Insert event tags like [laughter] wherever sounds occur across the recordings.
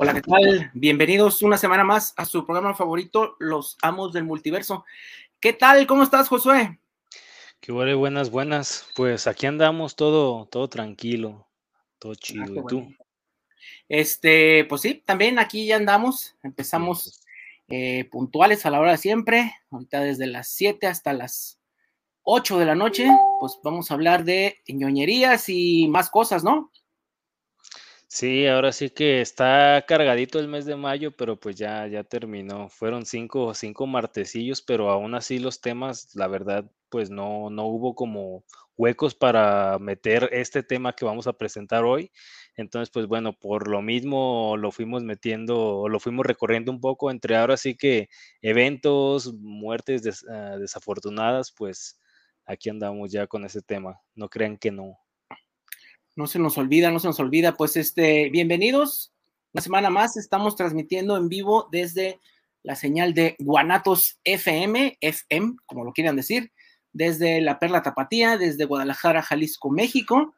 Hola, ¿qué tal? Bienvenidos una semana más a su programa favorito, Los Amos del Multiverso. ¿Qué tal? ¿Cómo estás, Josué? Qué bueno, buenas, buenas. Pues aquí andamos todo, todo tranquilo, todo ah, chido. ¿Y tú? Este, pues sí, también aquí ya andamos. Empezamos eh, puntuales a la hora de siempre. Ahorita desde las 7 hasta las 8 de la noche, pues vamos a hablar de ñoñerías y más cosas, ¿no? Sí, ahora sí que está cargadito el mes de mayo, pero pues ya, ya terminó. Fueron cinco, cinco martecillos, pero aún así los temas, la verdad, pues no, no hubo como huecos para meter este tema que vamos a presentar hoy. Entonces, pues bueno, por lo mismo lo fuimos metiendo, lo fuimos recorriendo un poco entre ahora sí que eventos, muertes ah, desafortunadas, pues aquí andamos ya con ese tema. No crean que no no se nos olvida, no se nos olvida. Pues este, bienvenidos. Una semana más estamos transmitiendo en vivo desde la señal de Guanatos FM, FM, como lo quieran decir, desde la Perla Tapatía, desde Guadalajara, Jalisco, México.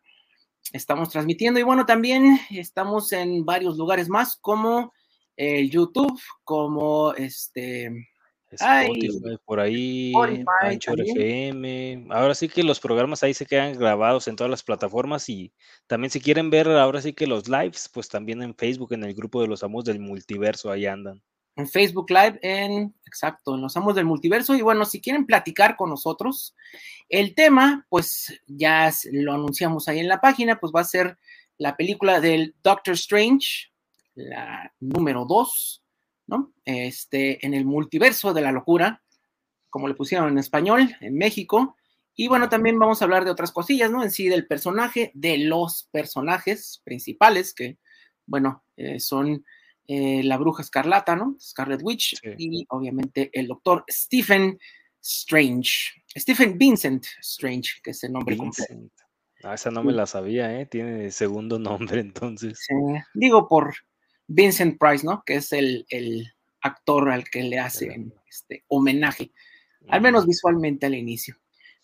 Estamos transmitiendo y bueno, también estamos en varios lugares más como el YouTube, como este Spotify, por ahí, Anchor FM. Ahora sí que los programas ahí se quedan grabados en todas las plataformas y también si quieren ver ahora sí que los lives, pues también en Facebook, en el grupo de los amos del multiverso, ahí andan. En Facebook Live, en, exacto, en los amos del multiverso. Y bueno, si quieren platicar con nosotros, el tema, pues ya lo anunciamos ahí en la página, pues va a ser la película del Doctor Strange, la número 2 este, en el multiverso de la locura, como le pusieron en español, en México. Y bueno, también vamos a hablar de otras cosillas, ¿no? En sí, del personaje, de los personajes principales, que, bueno, eh, son eh, la bruja escarlata, ¿no? Scarlet Witch, y obviamente el doctor Stephen Strange. Stephen Vincent Strange, que es el nombre completo. Ah, esa no me la sabía, ¿eh? Tiene segundo nombre, entonces. digo por Vincent Price, ¿no? Que es el, actor al que le hacen este homenaje, al menos visualmente al inicio.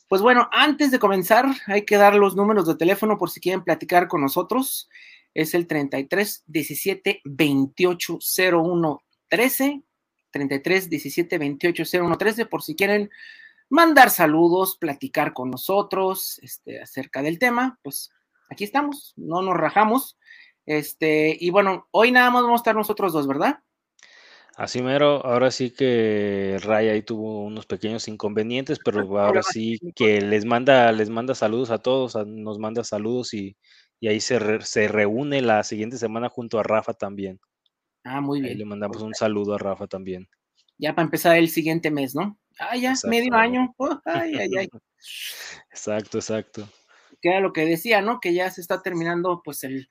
Pues bueno, antes de comenzar, hay que dar los números de teléfono por si quieren platicar con nosotros. Es el 33 17 28 01 13. 33 17 28 01 13 por si quieren mandar saludos, platicar con nosotros este, acerca del tema, pues aquí estamos, no nos rajamos. Este, y bueno, hoy nada más vamos a estar nosotros dos, ¿verdad? Así mero, ahora sí que Ray ahí tuvo unos pequeños inconvenientes, pero ahora sí que les manda, les manda saludos a todos, nos manda saludos y, ahí se, se, reúne la siguiente semana junto a Rafa también. Ah, muy bien. le mandamos un saludo a Rafa también. Ya para empezar el siguiente mes, ¿no? Ah, ya, medio año. Oh, ay, ay, ay. [laughs] Exacto, exacto. Que era lo que decía, ¿no? Que ya se está terminando pues el,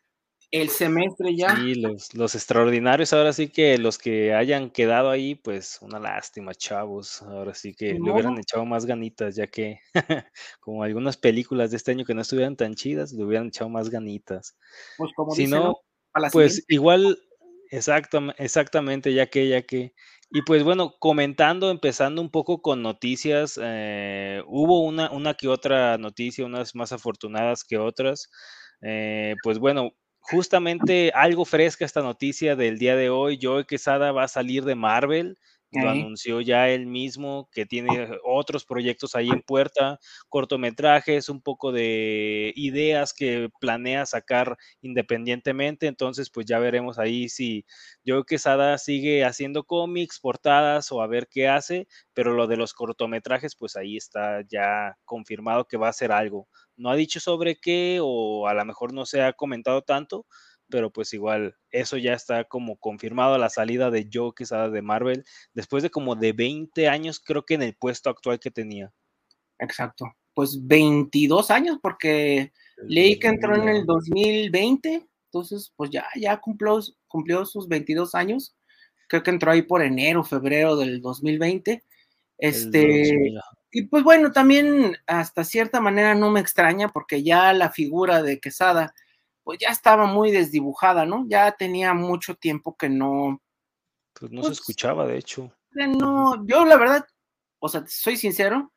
el semestre ya. Sí, los, extraordinarios, ahora sí que los que hayan quedado ahí, pues una lástima, chavos. Ahora sí que le hubieran echado más ganitas, ya que [laughs] como algunas películas de este año que no estuvieran tan chidas, le hubieran echado más ganitas. Pues como si no, pues igual, exacto, exactamente, ya que, ya que. Y pues bueno, comentando, empezando un poco con noticias, eh, hubo una, una que otra noticia, unas más afortunadas que otras. Eh, pues bueno, justamente algo fresca esta noticia del día de hoy. Joe Quesada va a salir de Marvel. Lo anunció ya él mismo, que tiene otros proyectos ahí en puerta, cortometrajes, un poco de ideas que planea sacar independientemente. Entonces, pues ya veremos ahí si Joe Quesada sigue haciendo cómics, portadas o a ver qué hace. Pero lo de los cortometrajes, pues ahí está ya confirmado que va a ser algo no ha dicho sobre qué o a lo mejor no se ha comentado tanto, pero pues igual eso ya está como confirmado la salida de Joe Quesada de Marvel después de como de 20 años creo que en el puesto actual que tenía. Exacto, pues 22 años porque leí que entró en el 2020, entonces pues ya, ya cumplió, cumplió sus 22 años, creo que entró ahí por enero, febrero del 2020. Este, y pues bueno, también hasta cierta manera no me extraña porque ya la figura de Quesada pues ya estaba muy desdibujada, ¿no? Ya tenía mucho tiempo que no... Pues no se pues, escuchaba, de hecho. No, yo la verdad, o sea, soy sincero,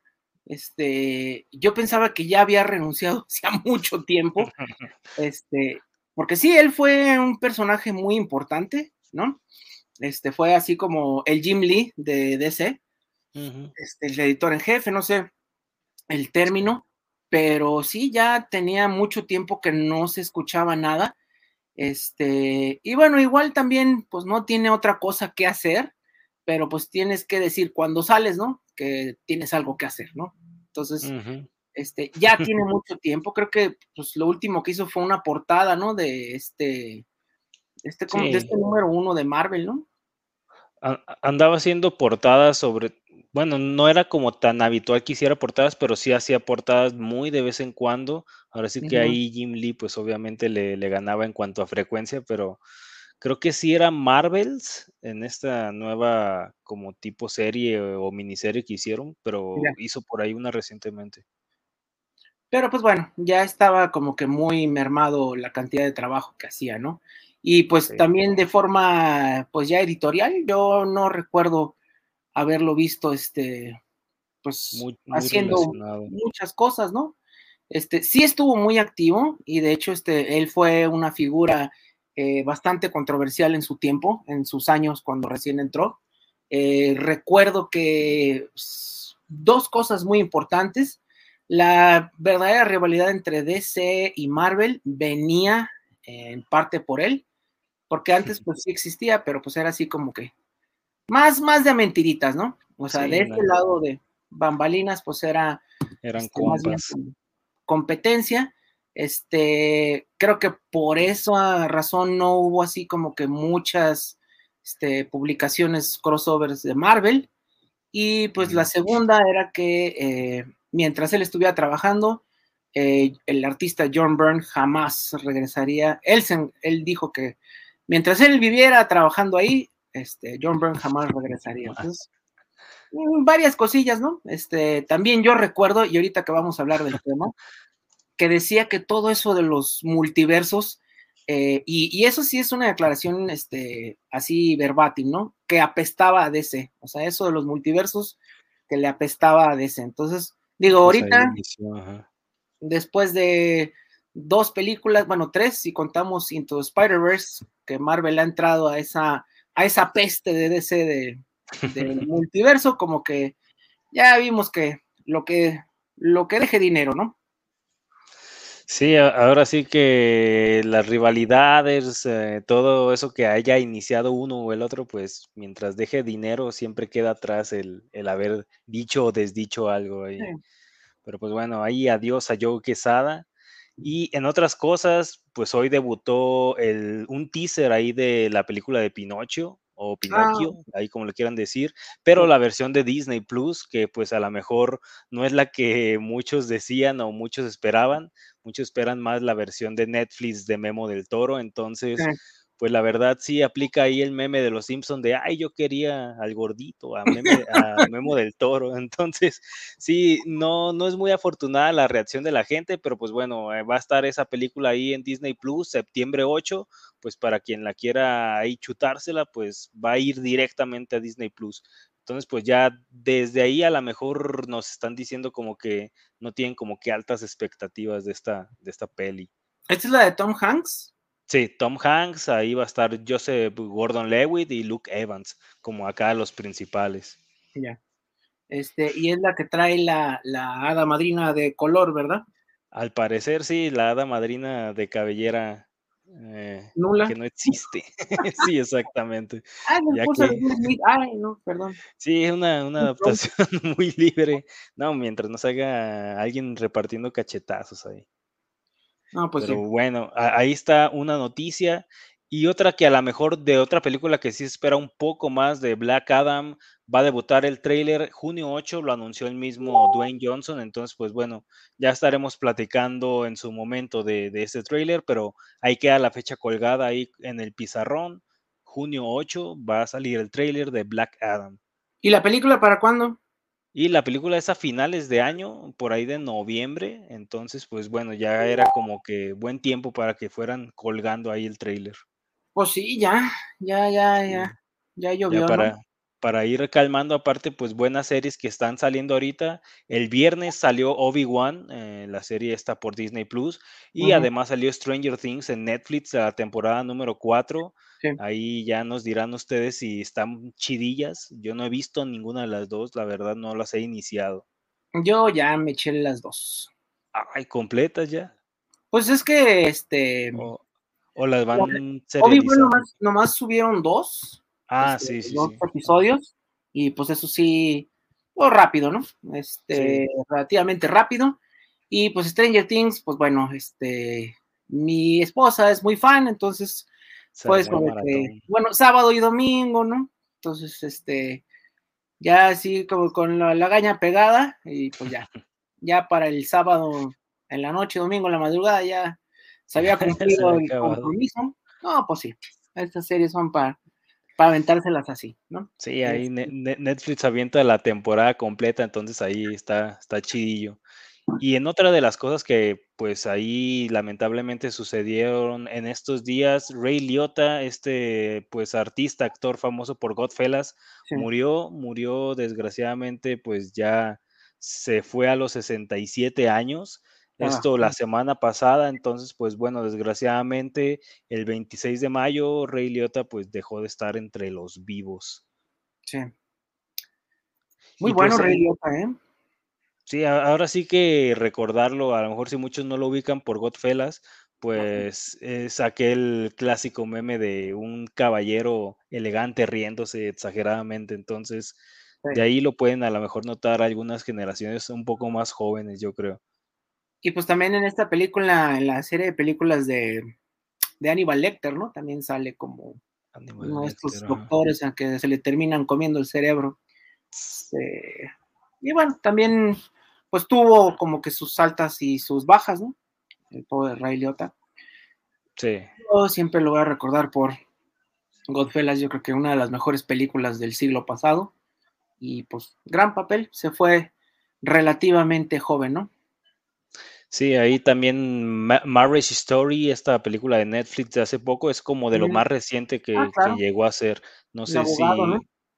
Este, yo pensaba que ya había renunciado [laughs] hacía mucho tiempo. [laughs] Este, porque sí, él fue un personaje muy importante, ¿no? Este, fue así como el Jim Lee de DC, este, el editor en jefe, no sé el término, pero sí, ya tenía mucho tiempo que no se escuchaba nada. Este, y bueno, igual también, pues no tiene otra cosa que hacer, pero pues tienes que decir cuando sales, ¿no? Que tienes algo que hacer, ¿no? Entonces, este, ya [laughs] tiene mucho tiempo, creo que pues lo último que hizo fue una portada, ¿no? De este, este, de este número uno de Marvel, ¿no? Andaba haciendo portadas sobre, bueno, no era como tan habitual que hiciera portadas, pero sí hacía portadas muy de vez en cuando. Ahora sí que ahí Jim Lee, pues obviamente le, ganaba en cuanto a frecuencia, pero creo que sí era Marvels en esta nueva como tipo serie o miniserie que hicieron, pero hizo por ahí una recientemente. Pero pues bueno, ya estaba como que muy mermado la cantidad de trabajo que hacía, ¿no? Y pues también de forma, pues ya editorial, yo no recuerdo haberlo visto, este, pues haciendo muchas cosas, ¿no? Este, sí estuvo muy activo y de hecho, este, él fue una figura eh, bastante controversial en su tiempo, en sus años cuando recién entró. Eh, recuerdo que dos cosas muy importantes. La verdadera rivalidad entre DC y Marvel venía en parte por él, porque [laughs] antes pues sí existía, pero pues era así como que más, más de mentiritas, ¿no? O sea, de este lado de bambalinas, pues era eran este, competencia. Este, creo que por esa razón no hubo así como que muchas este, publicaciones crossovers de Marvel. Y pues la segunda era que eh, mientras él estuviera trabajando, eh, el artista John Byrne jamás regresaría. Él, él dijo que mientras él viviera trabajando ahí, este, John Byrne jamás regresaría. Mm, varias cosillas, ¿no? Este, también yo recuerdo, y ahorita que vamos a hablar del tema, que decía que todo eso de los multiversos, eh, y, eso sí es una declaración este, así verbatim, ¿no? Que apestaba a DC, o sea, eso de los multiversos que le apestaba a DC. Entonces, digo, pues ahorita, después de dos películas, bueno, tres, si contamos Into Spider-Verse, que Marvel ha entrado a esa a esa peste de DC del [laughs] multiverso, como que ya vimos que lo que lo que deje dinero, ¿no? Sí, ahora sí que las rivalidades, eh, todo eso que haya iniciado uno o el otro, pues mientras deje dinero siempre queda atrás el, haber dicho o desdicho algo ahí. Pero pues bueno, ahí adiós a Joe Quesada. Y en otras cosas, pues hoy debutó el, un teaser ahí de la película de Pinocho o Pinocchio, ah. ahí como le quieran decir, pero la versión de Disney Plus, que pues a lo mejor no es la que [laughs] muchos decían o muchos esperaban, muchos esperan más la versión de Netflix de Memo del Toro, entonces pues la verdad sí aplica ahí el meme de los Simpsons de, ay, yo quería al gordito, a, Memo del Toro. [laughs] Entonces, sí, no, no es muy afortunada la reacción de la gente, pero pues bueno, eh, va a estar esa película ahí en Disney Plus, septiembre 8, pues para quien la quiera ahí chutársela, pues va a ir directamente a Disney Plus. Entonces, pues ya desde ahí a lo mejor nos están diciendo como que no tienen como que altas expectativas de esta, de esta peli. ¿Esta es la de Tom Hanks? Sí, Tom Hanks, ahí va a estar Joseph Gordon Lewitt y Luke Evans, como acá los principales. Ya. Este, y es la que trae la, la hada madrina de color, ¿verdad? Al parecer, sí, la hada madrina de cabellera eh, Nula. que no existe. [laughs] sí, exactamente. [laughs] Ay, Ay, no, perdón. Sí, es una, una adaptación [laughs] muy libre. No, mientras no salga alguien repartiendo cachetazos ahí. No, pues Pero bueno, ahí está una noticia. Y otra que a lo mejor de otra película que sí espera un poco más de Black Adam, va a debutar el trailer junio 8, lo anunció el mismo Dwayne Johnson, entonces pues bueno, ya estaremos platicando en su momento de, de ese trailer, pero ahí queda la fecha colgada ahí en el pizarrón, junio 8 va a salir el trailer de Black Adam. ¿Y la película para cuándo? Y la película es a finales de año, por ahí de noviembre, entonces pues bueno, ya era como que buen tiempo para que fueran colgando ahí el trailer. Pues sí, ya, ya, ya, ya, ya llovió. para, para ir calmando, aparte, pues buenas series que están saliendo ahorita. El viernes salió Obi-Wan, eh, la serie está por Disney Plus, y además salió Stranger Things en Netflix, la temporada número 4. Ahí ya nos dirán ustedes si están chidillas. Yo no he visto ninguna de las dos, la verdad no las he iniciado. Yo ya me eché las dos. Ay, completas ya. Pues es que este. O, las van. Obi-Wan nomás, nomás subieron dos Ah, este, sí, sí. Dos episodios. Y pues eso sí, pues rápido, ¿no? Este, relativamente rápido. Y pues Stranger Things, pues bueno, este, mi esposa es muy fan, entonces, pues bueno, sábado y domingo, ¿no? Entonces, este, ya así como con la, gaña pegada, y pues ya, [laughs] ya para el sábado en la noche, domingo en la madrugada, ya se había [laughs] cumplido el compromiso. No, pues sí, estas series son para, para aventárselas así, ¿no? Sí, ahí este Netflix avienta la temporada completa, entonces ahí está, está chidillo. Y en otra de las cosas que pues ahí lamentablemente sucedieron en estos días, Ray Liotta, este pues artista, actor famoso por Godfellas, murió, murió desgraciadamente pues ya se fue a los 67 años. Esto la semana pasada, entonces, pues bueno, desgraciadamente el 26 de mayo Rey Liotta pues dejó de estar entre los vivos. Sí. Muy bueno pues, Rey Liotta, ¿eh? Sí, ahora sí que recordarlo, a lo mejor si muchos no lo ubican por Godfellas, pues es aquel clásico meme de un caballero elegante riéndose exageradamente, entonces de ahí lo pueden a lo mejor notar algunas generaciones un poco más jóvenes, yo creo. Y pues también en esta película, en la serie de películas de, de Aníbal Lecter, ¿no? También sale como uno de estos doctores a que se le terminan comiendo el cerebro. Este, y bueno, también pues tuvo como que sus altas y sus bajas, ¿no? El pobre Ray Liotta. Sí. Yo siempre lo voy a recordar por Godfellas, yo creo que una de las mejores películas del siglo pasado. Y pues, gran papel, se fue relativamente joven, ¿no? Sí, ahí también Marriage Story, esta película de Netflix de hace poco, es como de lo más reciente que, ah, llegó a ser. No sé si.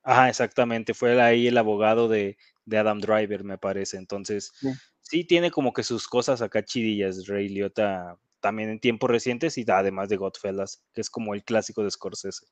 Ajá, exactamente. Fue ahí el abogado de, Adam Driver, me parece. Entonces, sí. tiene como que sus cosas acá chidillas, Ray Liotta, también en tiempos recientes y además de Godfellas, que es como el clásico de Scorsese.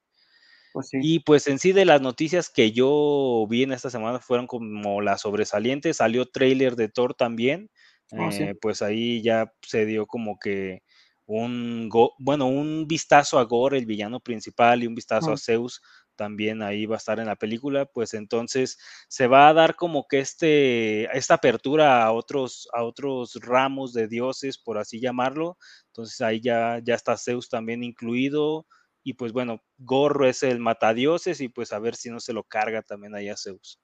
Pues y pues en sí de las noticias que yo vi en esta semana fueron como las sobresalientes. Salió trailer de Thor también. Oh, eh, pues ahí ya se dio como que un, bueno, un vistazo a Gore, el villano principal, y un vistazo a Zeus también ahí va a estar en la película, pues entonces se va a dar como que este, esta apertura a otros, a otros ramos de dioses, por así llamarlo. Entonces ahí ya, ya está Zeus también incluido. Y pues bueno, Gorro es el matadioses y pues a ver si no se lo carga también ahí a Zeus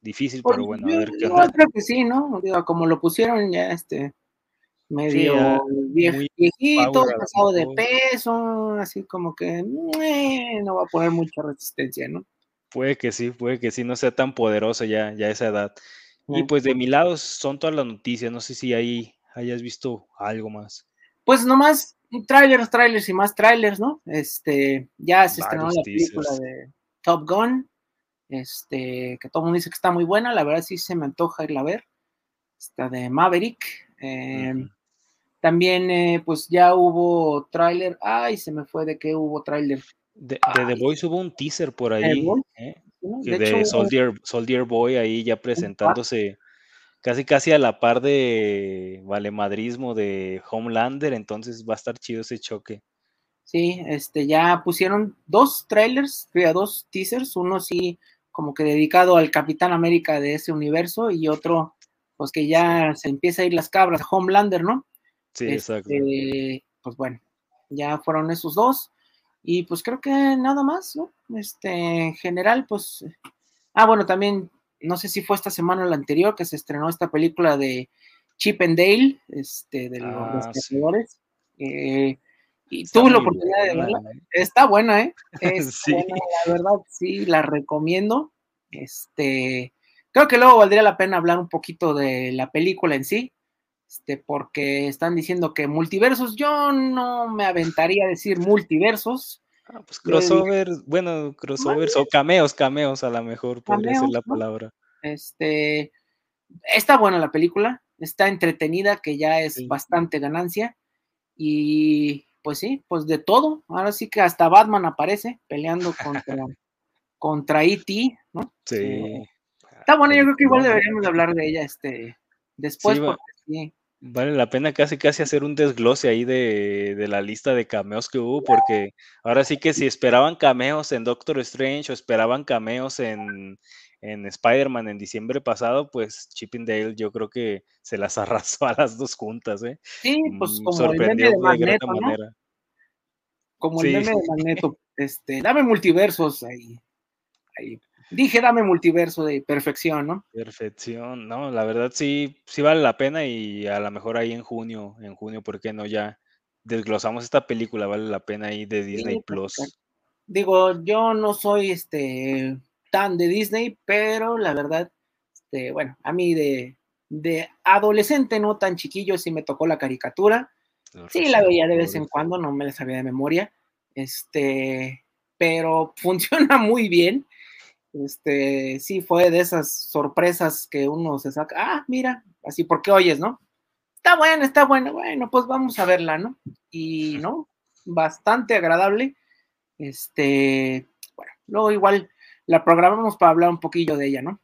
difícil, pero bueno, a ver qué creo que sí, ¿no? Digo, como lo pusieron ya este medio viejito, pasado de peso, así como que no va a poner mucha resistencia, ¿no? Puede que sí, puede que sí, no sea tan poderoso ya, ya a esa edad. Y pues de mi lado son todas las noticias, no sé si ahí hayas visto algo más. Pues nomás trailers, trailers y más trailers, ¿no? Este, ya se estrenó la película de Top Gun, este, que todo el mundo dice que está muy buena, la verdad sí se me antoja irla a ver, está de Maverick. Em, también, eh, pues ya hubo tráiler, ay, se me fue de que hubo tráiler. De, The Voice hubo un teaser por ahí, ¿eh? de, Soldier, Soldier, Boy ahí ya presentándose casi casi a la par de valemadrismo de Homelander, entonces va a estar chido ese choque. Sí, este ya pusieron dos trailers, dos teasers, uno sí como que dedicado al Capitán América de ese universo y otro, pues que ya se empieza a ir las cabras, Homelander, ¿no? Sí, exacto. Este, pues bueno, ya fueron esos dos y pues creo que nada más, ¿no? Este, en general, pues, ah, bueno, también, no sé si fue esta semana o la anterior que se estrenó esta película de Chip and Dale, este, de los ah, eh, y tuve la oportunidad de verla. ¿eh? Está buena, ¿eh? [laughs] sí. la verdad, sí, la recomiendo. Este, creo que luego valdría la pena hablar un poquito de la película en sí, este, porque están diciendo que multiversos, yo no me aventaría a decir multiversos. Ah, pues crossover, bueno, crossovers o cameos, cameos a lo mejor podría ser la palabra. Este, está buena la película, está entretenida, que ya es bastante ganancia. Y pues sí, pues de todo. Ahora sí que hasta Batman aparece peleando contra, [laughs] contra E.T., ¿no? Sí. Eh, está bueno, yo creo que igual deberíamos hablar de ella este, después, porque sí. Vale la pena casi casi hacer un desglose ahí de, de, la lista de cameos que hubo, porque ahora sí que si esperaban cameos en Doctor Strange o esperaban cameos en, en Spider-Man en diciembre pasado, pues Chippendale yo creo que se las [laughs] arrasó a las dos juntas, ¿eh? Sí, pues como el meme de Magneto, ¿no? Como el meme de Magneto, este, dame multiversos ahí, ahí. Dije, dame multiverso de perfección, ¿no? Perfección, no, la verdad sí, sí vale la pena y a lo mejor ahí en junio, en junio, ¿por qué no? Ya desglosamos esta película, vale la pena ahí de Disney Plus. Digo, yo no soy este tan de Disney, pero la verdad, este, bueno, a mí de, de adolescente, no tan chiquillo, sí me tocó la caricatura. Sí, la veía de vez en cuando, no me la sabía de memoria. Este, pero [laughs] funciona muy bien. Este, sí, fue de esas sorpresas que uno se saca. Ah, mira, así porque oyes, ¿no? Está buena, está buena. Bueno, pues vamos a verla, ¿no? Y no, bastante agradable. Este, bueno, luego igual la programamos para hablar un poquillo de ella, ¿no?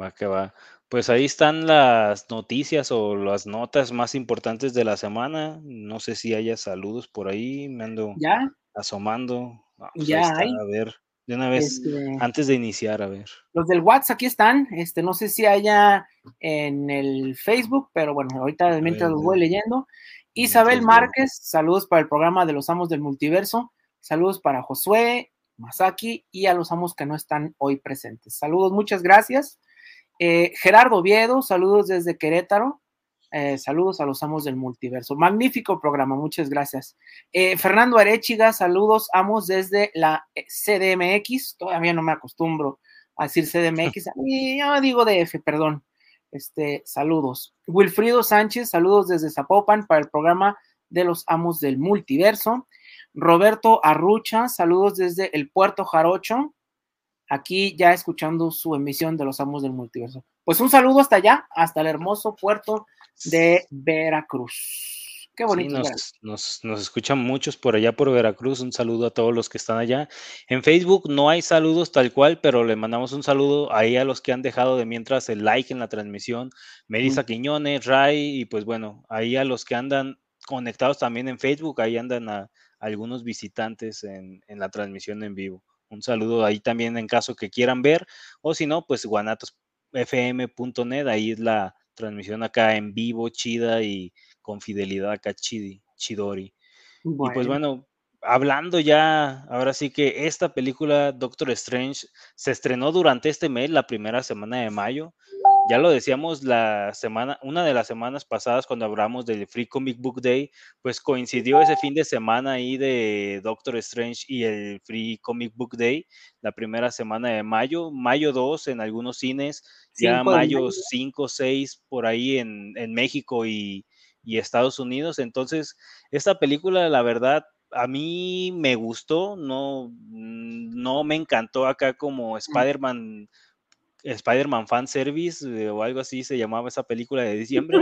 Va que va. Pues ahí están las noticias o las notas más importantes de la semana. No sé si haya saludos por ahí, me ando ¿Ya? asomando. Pues ya hay. A ver, de una vez, este antes de iniciar, a ver. Los del WhatsApp aquí están. Este, no sé si haya en el Facebook, pero bueno, ahorita mientras los voy leyendo. Isabel Márquez, saludos para el programa de los Amos del Multiverso. Saludos para Josué, Masaki y a los amos que no están hoy presentes. Saludos, muchas gracias. Eh, Gerardo Viedo, saludos desde Querétaro. Eh, saludos a los amos del multiverso. Magnífico programa, muchas gracias. Eh, Fernando Arechiga, saludos, amos desde la CDMX. Todavía no me acostumbro a decir CDMX. [laughs] yo digo DF, perdón. Este, saludos. Wilfrido Sánchez, saludos desde Zapopan para el programa de los amos del multiverso. Roberto Arrucha, saludos desde el Puerto Jarocho, aquí ya escuchando su emisión de los Amos del Multiverso. Pues un saludo hasta allá, hasta el hermoso puerto de Veracruz. Qué bonito. nos, nos, escuchan muchos por allá por Veracruz. Un saludo a todos los que están allá. En Facebook no hay saludos tal cual, pero le mandamos un saludo ahí a los que han dejado de mientras el like en la transmisión. Melissa Quiñones, Ray, y pues bueno, ahí a los que andan conectados también en Facebook, ahí andan a, algunos visitantes en, la transmisión en vivo. Un saludo ahí también en caso que quieran ver, o si no, pues guanatosfm.net, ahí es la transmisión acá en vivo, chida y con fidelidad acá, chidi, chidori. Y pues bueno, hablando ya, ahora sí que esta película, Doctor Strange, se estrenó durante este mes, la primera semana de mayo. Ya lo decíamos la semana, una de las semanas pasadas cuando hablamos del Free Comic Book Day, pues coincidió ese fin de semana ahí de Doctor Strange y el Free Comic Book Day, la primera semana de mayo, mayo 2 en algunos cines, ya mayo 5, 6 por ahí en, México y, y Estados Unidos. Entonces, esta película, la verdad, a mí me gustó, no, no me encantó acá como mm. Spider-Man Spider-Man Fan Service eh, o algo así se llamaba esa película de diciembre.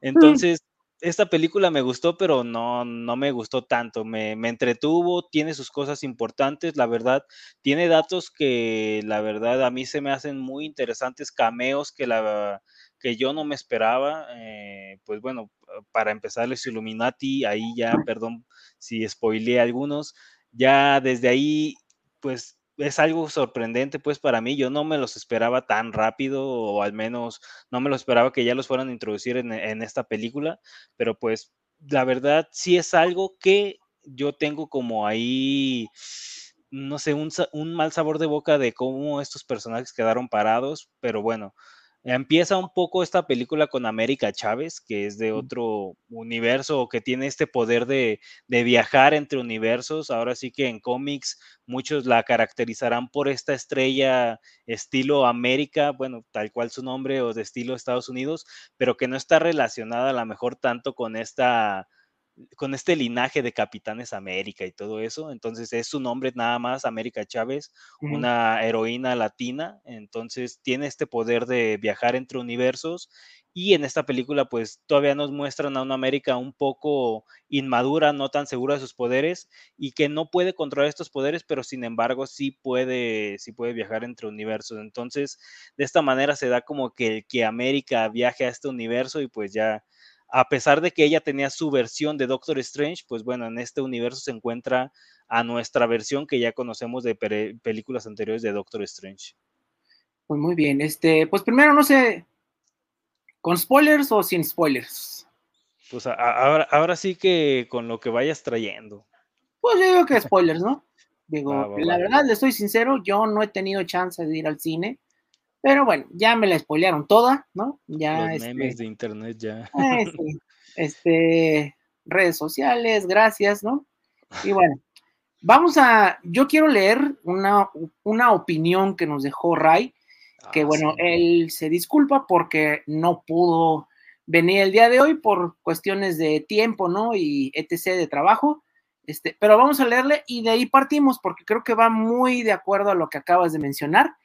Entonces, esta película me gustó, pero no, no me gustó tanto. Me, entretuvo, tiene sus cosas importantes, la verdad. Tiene datos que, la verdad, a mí se me hacen muy interesantes, cameos que, la, que yo no me esperaba. Eh, pues bueno, para empezar, los Illuminati, ahí ya, perdón si spoileé algunos, ya desde ahí, pues es algo sorprendente pues para mí, yo no me los esperaba tan rápido o al menos no me lo esperaba que ya los fueran a introducir en, esta película, pero pues la verdad sí es algo que yo tengo como ahí, no sé, un, un mal sabor de boca de cómo estos personajes quedaron parados, pero bueno, Empieza un poco esta película con América Chávez, que es de otro universo o que tiene este poder de, viajar entre universos. Ahora sí que en cómics muchos la caracterizarán por esta estrella estilo América, bueno, tal cual su nombre, o de estilo Estados Unidos, pero que no está relacionada a lo mejor tanto con esta con este linaje de Capitanes América y todo eso. Entonces es su nombre nada más, América Chávez, una heroína latina. Entonces tiene este poder de viajar entre universos y en esta película pues todavía nos muestran a una América un poco inmadura, no tan segura de sus poderes y que no puede controlar estos poderes, pero sin embargo sí puede, sí puede viajar entre universos. Entonces de esta manera se da como que, que América viaje a este universo y pues ya a pesar de que ella tenía su versión de Doctor Strange, pues bueno, en este universo se encuentra a nuestra versión que ya conocemos de películas anteriores de Doctor Strange. Pues muy bien, este, pues primero no sé, ¿con spoilers o sin spoilers? Pues ahora, ahora sí que con lo que vayas trayendo. Pues yo digo que [laughs] spoilers, ¿no? Digo, la verdad, le estoy sincero, yo no he tenido chance de ir al cine. Pero bueno, ya me la spoilearon toda, ¿no? Ya. Los memes este de internet ya. Este, [laughs] este, redes sociales, gracias, ¿no? Y bueno, vamos a. Yo quiero leer una, una opinión que nos dejó Ray, que ah, bueno, él se disculpa porque no pudo venir el día de hoy por cuestiones de tiempo, ¿no? Y etc. de trabajo. Este, pero vamos a leerle y de ahí partimos porque creo que va muy de acuerdo a lo que acabas de mencionar.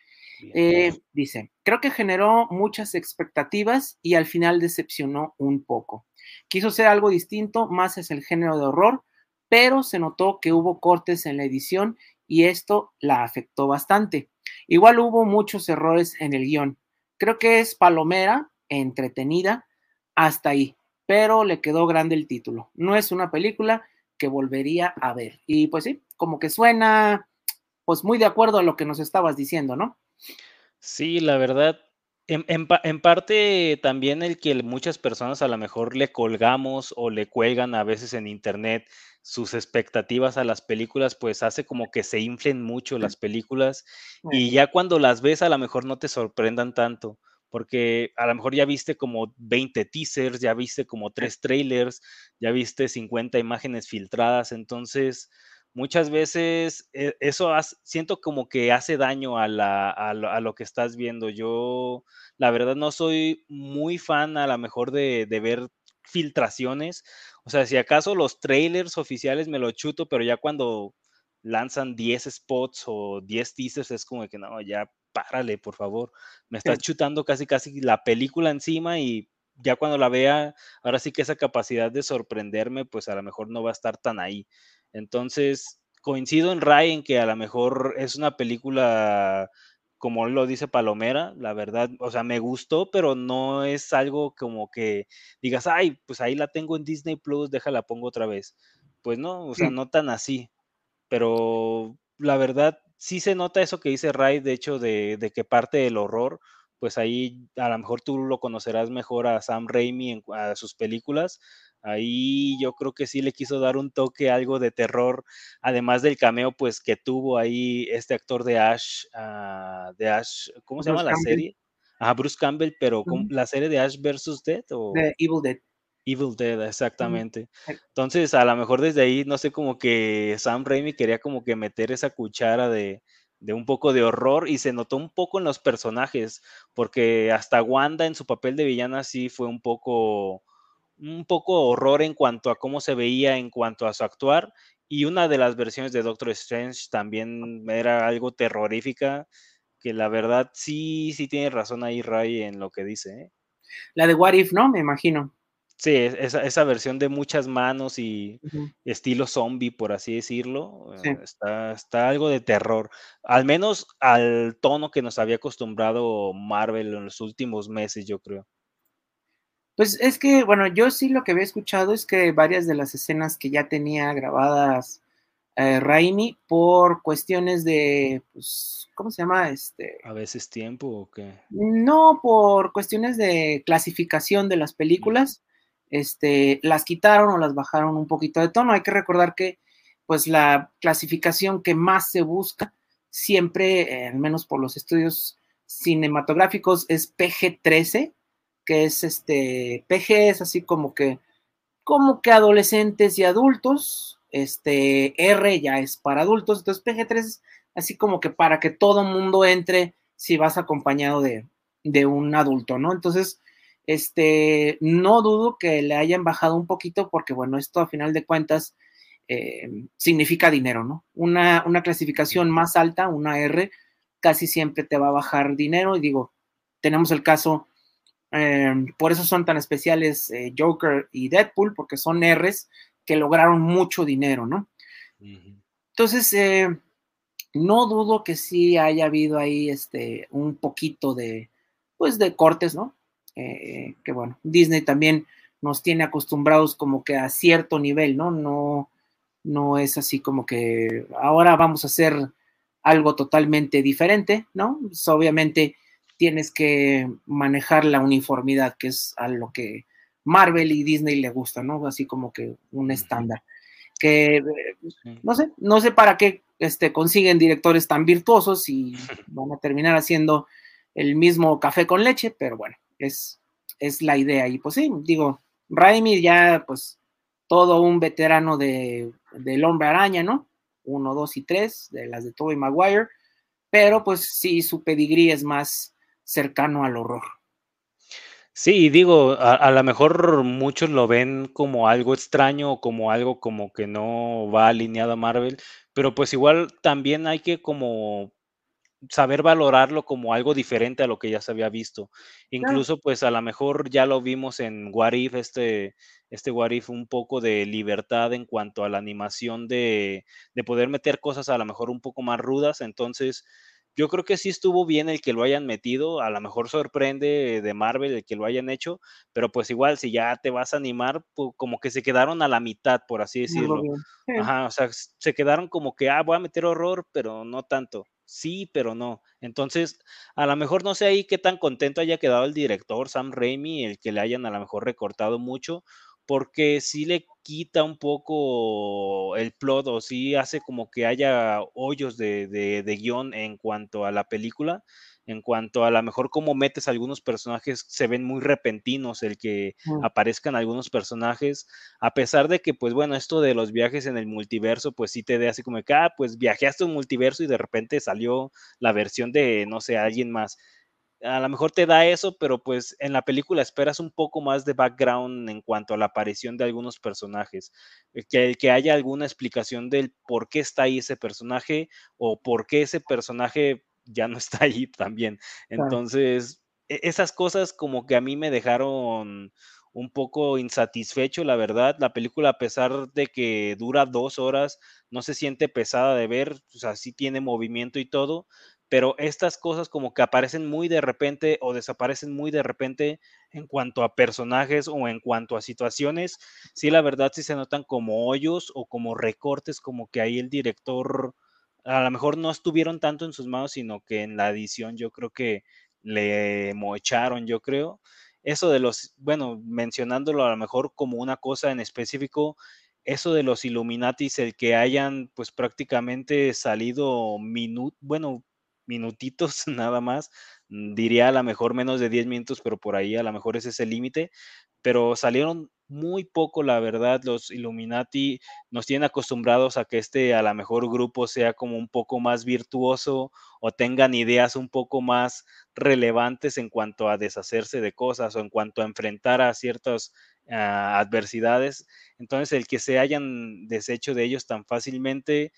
Eh, dice, creo que generó muchas expectativas y al final decepcionó un poco. Quiso ser algo distinto, más es el género de horror, pero se notó que hubo cortes en la edición y esto la afectó bastante. Igual hubo muchos errores en el guion. Creo que es palomera, entretenida, hasta ahí, pero le quedó grande el título. No es una película que volvería a ver. Y pues sí, como que suena pues muy de acuerdo a lo que nos estabas diciendo, ¿no? Sí, la verdad, en, parte también el que muchas personas a lo mejor le colgamos o le cuelgan a veces en internet sus expectativas a las películas, pues hace como que se inflen mucho las películas y ya cuando las ves a lo mejor no te sorprendan tanto, porque a lo mejor ya viste como 20 teasers, ya viste como tres trailers, ya viste 50 imágenes filtradas, entonces muchas veces eh, eso siento como que hace daño a, lo, que estás viendo. Yo, la verdad, no soy muy fan a lo mejor de, ver filtraciones. O sea, si acaso los trailers oficiales me lo chuto, pero ya cuando lanzan 10 spots o 10 teasers es como que no, ya párale, por favor. Me estás [laughs] chutando casi casi la película encima y ya cuando la vea, ahora sí que esa capacidad de sorprenderme, pues a lo mejor no va a estar tan ahí. Entonces, coincido en Ray en que a lo mejor es una película, como lo dice Palomera, la verdad, o sea, me gustó, pero no es algo como que digas, ay, pues ahí la tengo en Disney Plus, déjala pongo otra vez. Pues no, o sea, no tan así. Pero la verdad, sí se nota eso que dice Ray, de hecho, de, de que parte del horror, pues ahí a lo mejor tú lo conocerás mejor a Sam Raimi en a sus películas, Ahí yo creo que sí le quiso dar un toque, algo de terror, además del cameo pues que tuvo ahí este actor de Ash, ah, de Ash, ¿cómo se llama la serie? Ah, Bruce Campbell, pero la serie de Ash versus Dead o Evil Dead. Evil Dead, exactamente. Entonces, a lo mejor desde ahí, no sé, como que Sam Raimi quería como que meter esa cuchara de, de un poco de horror y se notó un poco en los personajes, porque hasta Wanda en su papel de villana sí fue un poco un poco horror en cuanto a cómo se veía en cuanto a su actuar y una de las versiones de Doctor Strange también era algo terrorífica que la verdad sí, sí tiene razón ahí Ray en lo que dice. ¿eh? La de What If, ¿no? Me imagino. Sí, esa, esa versión de muchas manos y estilo zombie, por así decirlo, eh, está, está algo de terror, al menos al tono que nos había acostumbrado Marvel en los últimos meses, yo creo. Pues es que, bueno, yo sí lo que había escuchado es que varias de las escenas que ya tenía grabadas eh, Raimi por cuestiones de, pues, ¿cómo se llama? Este. A veces tiempo o qué. No, por cuestiones de clasificación de las películas, este, las quitaron o las bajaron un poquito de tono. Hay que recordar que, pues, la clasificación que más se busca siempre, eh, al menos por los estudios cinematográficos, es PG-13 que es este PG, es así como que, como que adolescentes y adultos, este R ya es para adultos, entonces PG3 es así como que para que todo mundo entre si vas acompañado de, un adulto, ¿no? Entonces, este, no dudo que le hayan bajado un poquito porque, bueno, esto a final de cuentas eh, significa dinero, ¿no? Una, una, clasificación más alta, una R, casi siempre te va a bajar dinero. Y digo, tenemos el caso, eh, por eso son tan especiales eh, Joker y Deadpool, porque son Rs que lograron mucho dinero, ¿no? Entonces, no dudo que sí haya habido ahí este, un poquito de, pues, de cortes, ¿no? que bueno, Disney también nos tiene acostumbrados como que a cierto nivel, ¿no? No, no es así como que ahora vamos a hacer algo totalmente diferente, ¿no? Pues, obviamente tienes que manejar la uniformidad, que es a lo que Marvel y Disney le gusta, ¿no? Así como que un estándar. Que no sé, no sé para qué este, consiguen directores tan virtuosos y [laughs] van a terminar haciendo el mismo café con leche, pero bueno, es, es la idea. Y pues sí, digo, Raimi ya pues todo un veterano de, del hombre araña, ¿no? Uno, dos y tres, de las de Tobey Maguire, pero pues sí, su pedigrí es más cercano al horror. Sí, digo, a, lo mejor muchos lo ven como algo extraño o como algo como que no va alineado a Marvel, pero pues igual también hay que como saber valorarlo como algo diferente a lo que ya se había visto. Incluso, pues a lo mejor ya lo vimos en What If, este, este What If, un poco de libertad en cuanto a la animación de, de poder meter cosas a lo mejor un poco más rudas. Entonces, yo creo que sí estuvo bien el que lo hayan metido, a lo mejor sorprende de Marvel el que lo hayan hecho, pero pues igual si ya te vas a animar, pues como que se quedaron a la mitad, por así decirlo. [laughs] Ajá, o sea, se quedaron como que, ah, voy a meter horror, pero no tanto sí, pero no. Entonces, a lo mejor no sé ahí qué tan contento haya quedado el director Sam Raimi, el que le hayan a lo mejor recortado mucho, porque sí le quita un poco el plot o sí hace como que haya hoyos de, de, de guion en cuanto a la película en cuanto a lo mejor cómo metes algunos personajes, se ven muy repentinos el que mm. aparezcan algunos personajes, a pesar de que, pues bueno, esto de los viajes en el multiverso, pues sí te da así como que, ah, pues viajaste un multiverso y de repente salió la versión de, no sé, alguien más. A lo mejor te da eso, pero pues en la película esperas un poco más de background en cuanto a la aparición de algunos personajes, eh, que, que haya alguna explicación del por qué está ahí ese personaje o por qué ese personaje ya no [laughs] está ahí también. Entonces, e, esas cosas como que a mí me dejaron un poco insatisfecho, la verdad. La película, a pesar de que dura dos horas, no se siente pesada de ver, o sea, sí tiene movimiento y todo, pero estas cosas como que aparecen muy de repente o desaparecen muy de repente en cuanto a personajes o en cuanto a situaciones, sí, la verdad sí se notan como hoyos o como recortes, como que ahí el director a lo mejor no estuvieron tanto en sus manos, sino que en la edición yo creo que le mocharon, yo creo. Eso de los, bueno, mencionándolo a lo mejor como una cosa en específico, eso de los Illuminatis, el que hayan pues prácticamente salido minut, bueno, minutitos [laughs] nada más, diría a lo mejor menos de 10 minutos, pero por ahí a lo mejor ese es el límite, pero salieron muy poco, la verdad, los Illuminati nos tienen acostumbrados a que este a lo mejor grupo sea como un poco más virtuoso o tengan ideas un poco más relevantes en cuanto a deshacerse de cosas o en cuanto a enfrentar a ciertas ah, adversidades. Entonces, el que se hayan deshecho de ellos tan fácilmente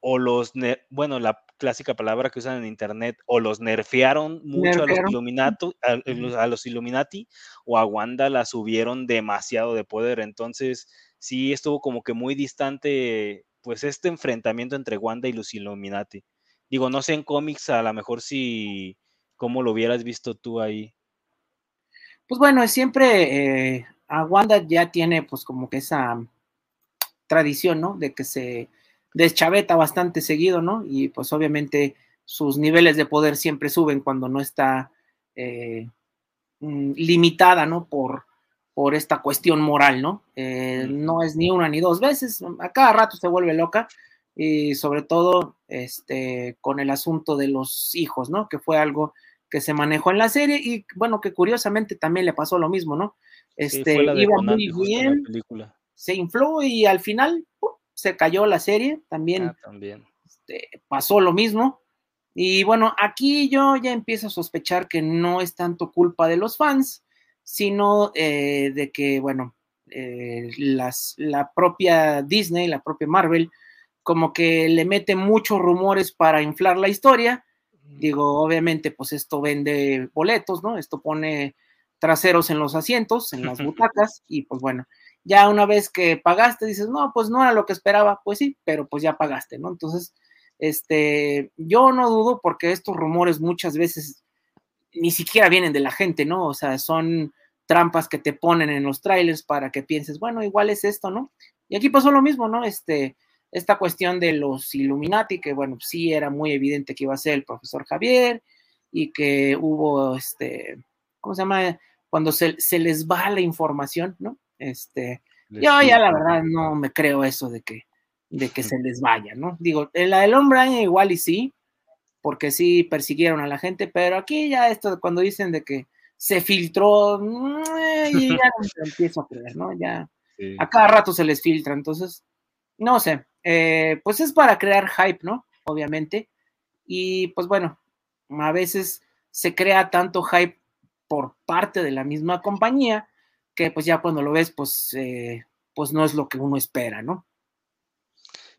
o los, bueno, la clásica palabra que usan en internet, o los nerfearon mucho a los, a, los, Illuminati, o a Wanda la subieron demasiado de poder. Entonces, sí estuvo como que muy distante, pues, este enfrentamiento entre Wanda y los Illuminati. Digo, no sé en cómics, a lo mejor si, ¿cómo lo hubieras visto tú ahí? Pues bueno, siempre eh, a Wanda ya tiene pues como que esa tradición, ¿no? De que se deschaveta bastante seguido, ¿no? Y pues obviamente sus niveles de poder siempre suben cuando no está eh, mm, limitada, ¿no? Por, por esta cuestión moral, ¿no? Eh, no es ni una ni dos veces, a cada rato se vuelve loca y sobre todo este, con el asunto de los hijos, ¿no? Que fue algo que se manejó en la serie y bueno, que curiosamente también le pasó lo mismo, ¿no? Este, iba muy bien, se infló y al final se cayó la serie, también, ah, también. Este, pasó lo mismo. Y bueno, aquí yo ya empiezo a sospechar que no es tanto culpa de los fans, sino eh, de que, bueno, eh, las, la propia Disney, la propia Marvel, como que le mete muchos rumores para inflar la historia. Digo, obviamente, pues esto vende boletos, ¿no? Esto pone traseros en los asientos, en las [laughs] butacas, y pues bueno, ya una vez que pagaste, dices, no, pues no era lo que esperaba, pues sí, pero pues ya pagaste, ¿no? Entonces, este, yo no dudo porque estos rumores muchas veces ni siquiera vienen de la gente, ¿no? O sea, son trampas que te ponen en los trailers para que pienses, bueno, igual es esto, ¿no? Y aquí pasó lo mismo, ¿no? Este, esta cuestión de los Illuminati, que bueno, sí era muy evidente que iba a ser el profesor Javier y que hubo, este, ¿cómo se llama? Cuando se, se les va la información, ¿no? Este, yo ya la verdad no me creo eso de que, de que se les vaya, ¿no? Digo, la del hombre igual y sí, porque sí persiguieron a la gente, pero aquí ya esto, cuando dicen de que se filtró, y ya no empiezo a creer, ¿no? Ya a cada rato se les filtra, entonces, no sé, eh, pues es para crear hype, ¿no? Obviamente, y pues bueno, a veces se crea tanto hype por parte de la misma compañía que pues ya cuando lo ves, pues, eh, pues no es lo que uno espera, ¿no?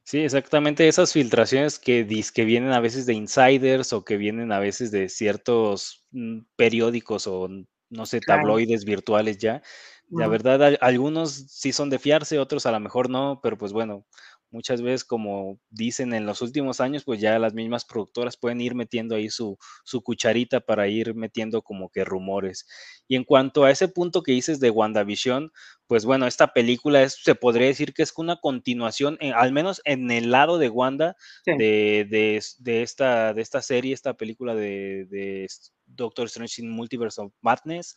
Sí, exactamente esas filtraciones que, que vienen a veces de insiders o que vienen a veces de ciertos mm, periódicos o no sé, tabloides virtuales ya. La verdad, algunos sí son de fiarse, otros a lo mejor no, pero pues bueno, muchas veces, como dicen en los últimos años, pues ya las mismas productoras pueden ir metiendo ahí su, cucharita para ir metiendo como que rumores. Y en cuanto a ese punto que dices de WandaVision, pues bueno, esta película es, se podría decir que es una continuación, eh, al menos en el lado de Wanda, de, esta, de esta serie, esta película de, de Doctor Strange in Multiverse of Madness.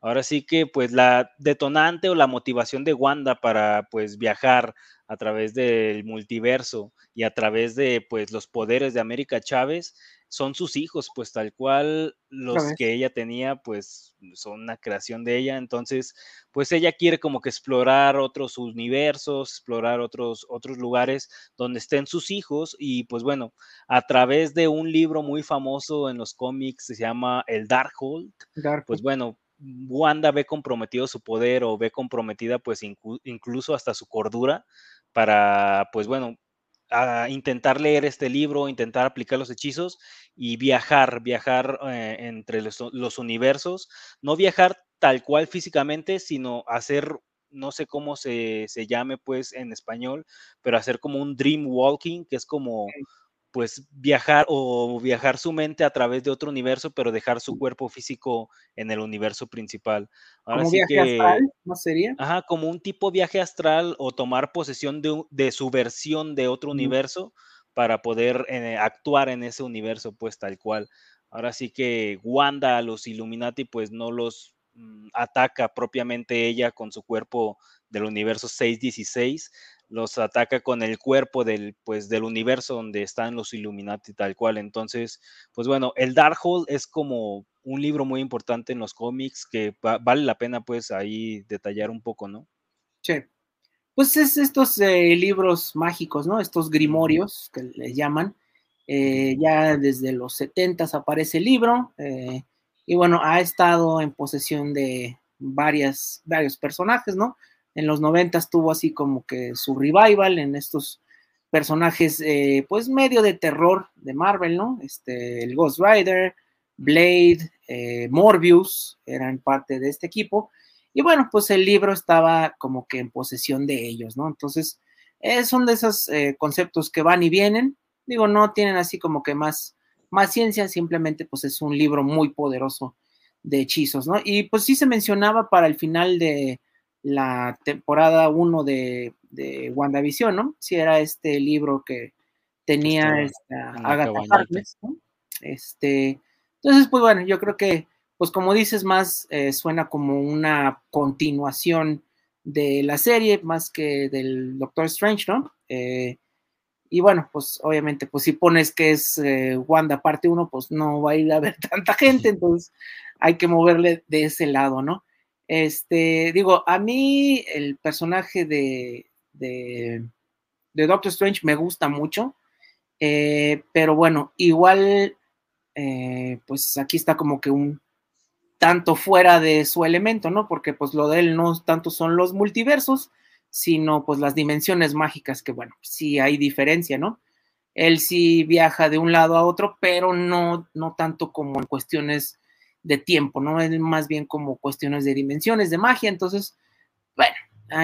Ahora sí que pues la detonante o la motivación de Wanda para pues viajar a través del multiverso y a través de pues los poderes de América Chávez son sus hijos, pues tal cual los que ella tenía, pues son una creación de ella. Entonces, pues ella quiere como que explorar otros universos, explorar otros, otros lugares donde estén sus hijos. Y pues bueno, a través de un libro muy famoso en los cómics, se llama El Darkhold, Dark. pues bueno, Wanda ve comprometido su poder o ve comprometida pues incluso hasta su cordura para pues bueno, a intentar leer este libro, intentar aplicar los hechizos y viajar, viajar eh, entre los, universos, no viajar tal cual físicamente, sino hacer, no sé cómo se, se, llame pues en español, pero hacer como un dream walking, que es como pues viajar o viajar su mente a través de otro universo, pero dejar su cuerpo físico en el universo principal. Ahora ¿Como viaje astral? ¿No sería? Ajá, como un tipo viaje astral o tomar posesión de, su versión de otro universo para poder eh, actuar en ese universo, pues tal cual. Ahora sí que Wanda a los Illuminati, pues no los mm, ataca propiamente ella con su cuerpo del universo 616, los ataca con el cuerpo del, pues, del universo donde están los Illuminati tal cual. Entonces, pues bueno, el Darkhold es como un libro muy importante en los cómics que vale la pena pues ahí detallar un poco, ¿no? Sí. Pues es estos eh, libros mágicos, ¿no? Estos grimorios que le llaman. Eh, ya desde los 70 aparece el libro eh, y bueno, ha estado en posesión de varias, varios personajes, ¿no? En los 90 tuvo así como que su revival en estos personajes, eh, pues medio de terror de Marvel, ¿no? Este, el Ghost Rider, Blade, eh, Morbius eran parte de este equipo. Y bueno, pues el libro estaba como que en posesión de ellos, ¿no? Entonces, eh, son de esos conceptos que van y vienen. Digo, no tienen así como que más, más ciencia, simplemente pues es un libro muy poderoso de hechizos, ¿no? Y pues sí se mencionaba para el final de, la temporada 1 de, de WandaVision, ¿no? Si era este libro que tenía esta Agatha Harkness, ¿no? Este, entonces, pues bueno, yo creo que, pues como dices, más eh, suena como una continuación de la serie, más que del Doctor Strange, ¿no? Eh, y bueno, pues obviamente, pues si pones que es eh, Wanda parte 1, pues no va a ir a ver [laughs] tanta gente, [laughs] entonces hay que moverle de ese lado, ¿no? Este, digo, a mí el personaje de, de, Doctor Strange me gusta mucho, eh, pero bueno, igual, eh, pues aquí está como que un, tanto fuera de su elemento, ¿no? Porque pues lo de él no tanto son los multiversos, sino pues las dimensiones mágicas, que bueno, sí hay diferencia, ¿no? Él sí viaja de un lado a otro, pero no, no tanto como en cuestiones de tiempo, ¿no? Es más bien como cuestiones de dimensiones, de magia, entonces, bueno,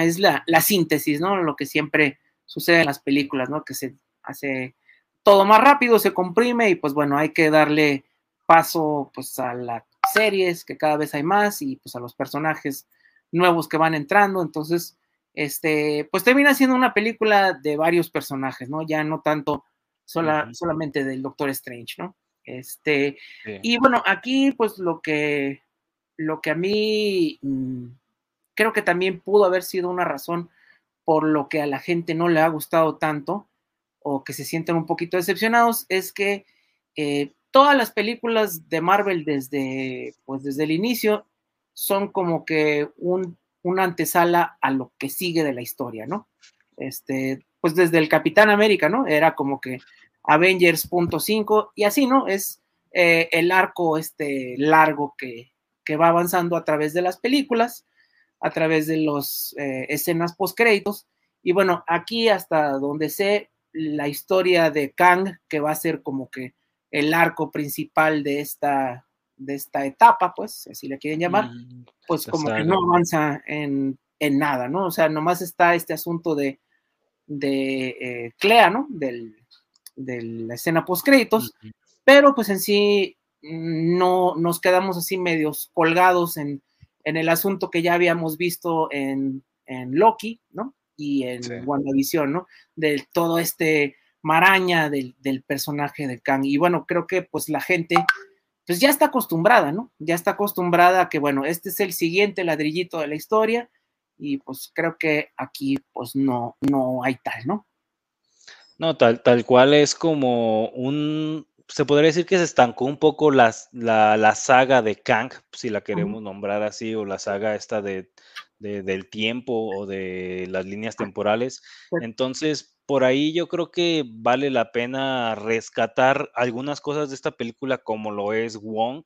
es la, la síntesis, ¿no? Lo que siempre sucede en las películas, ¿no? Que se hace todo más rápido, se comprime y pues bueno, hay que darle paso pues a las series, que cada vez hay más y pues a los personajes nuevos que van entrando, entonces, este, pues termina siendo una película de varios personajes, ¿no? Ya no tanto sola, solamente del Doctor Strange, ¿no? Este, y bueno, aquí pues lo que, lo que a mí mm, creo que también pudo haber sido una razón por lo que a la gente no le ha gustado tanto o que se sienten un poquito decepcionados es que eh, todas las películas de Marvel desde, pues desde el inicio son como que un, una antesala a lo que sigue de la historia, ¿no? Este, pues desde el Capitán América, ¿no? Era como que Avengers.5 y así, ¿no? Es eh, el arco este largo que, que, va avanzando a través de las películas, a través de las eh, escenas post créditos. Y bueno, aquí hasta donde sé la historia de Kang, que va a ser como que el arco principal de esta, de esta etapa, pues, así le quieren llamar, mm, pues como que no avanza en, en, nada, ¿no? O sea, nomás está este asunto de, de eh, Clea, ¿no? Del, de la escena post créditos, pero pues en sí mm, no nos quedamos así medios colgados en, en el asunto que ya habíamos visto en, en Loki, ¿no? Y en WandaVision, ¿no? De todo este maraña del, del, personaje de Kang. Y bueno, creo que pues la gente pues ya está acostumbrada, ¿no? Ya está acostumbrada a que, bueno, este es el siguiente ladrillito de la historia y pues creo que aquí pues no, no hay tal, ¿no? No, tal, tal cual es como un, se podría decir que se estancó un poco la, la, saga de Kang, si la queremos nombrar así, o la saga esta de, del tiempo o de las líneas temporales. Entonces, por ahí yo creo que vale la pena rescatar algunas cosas de esta película como lo es Wong.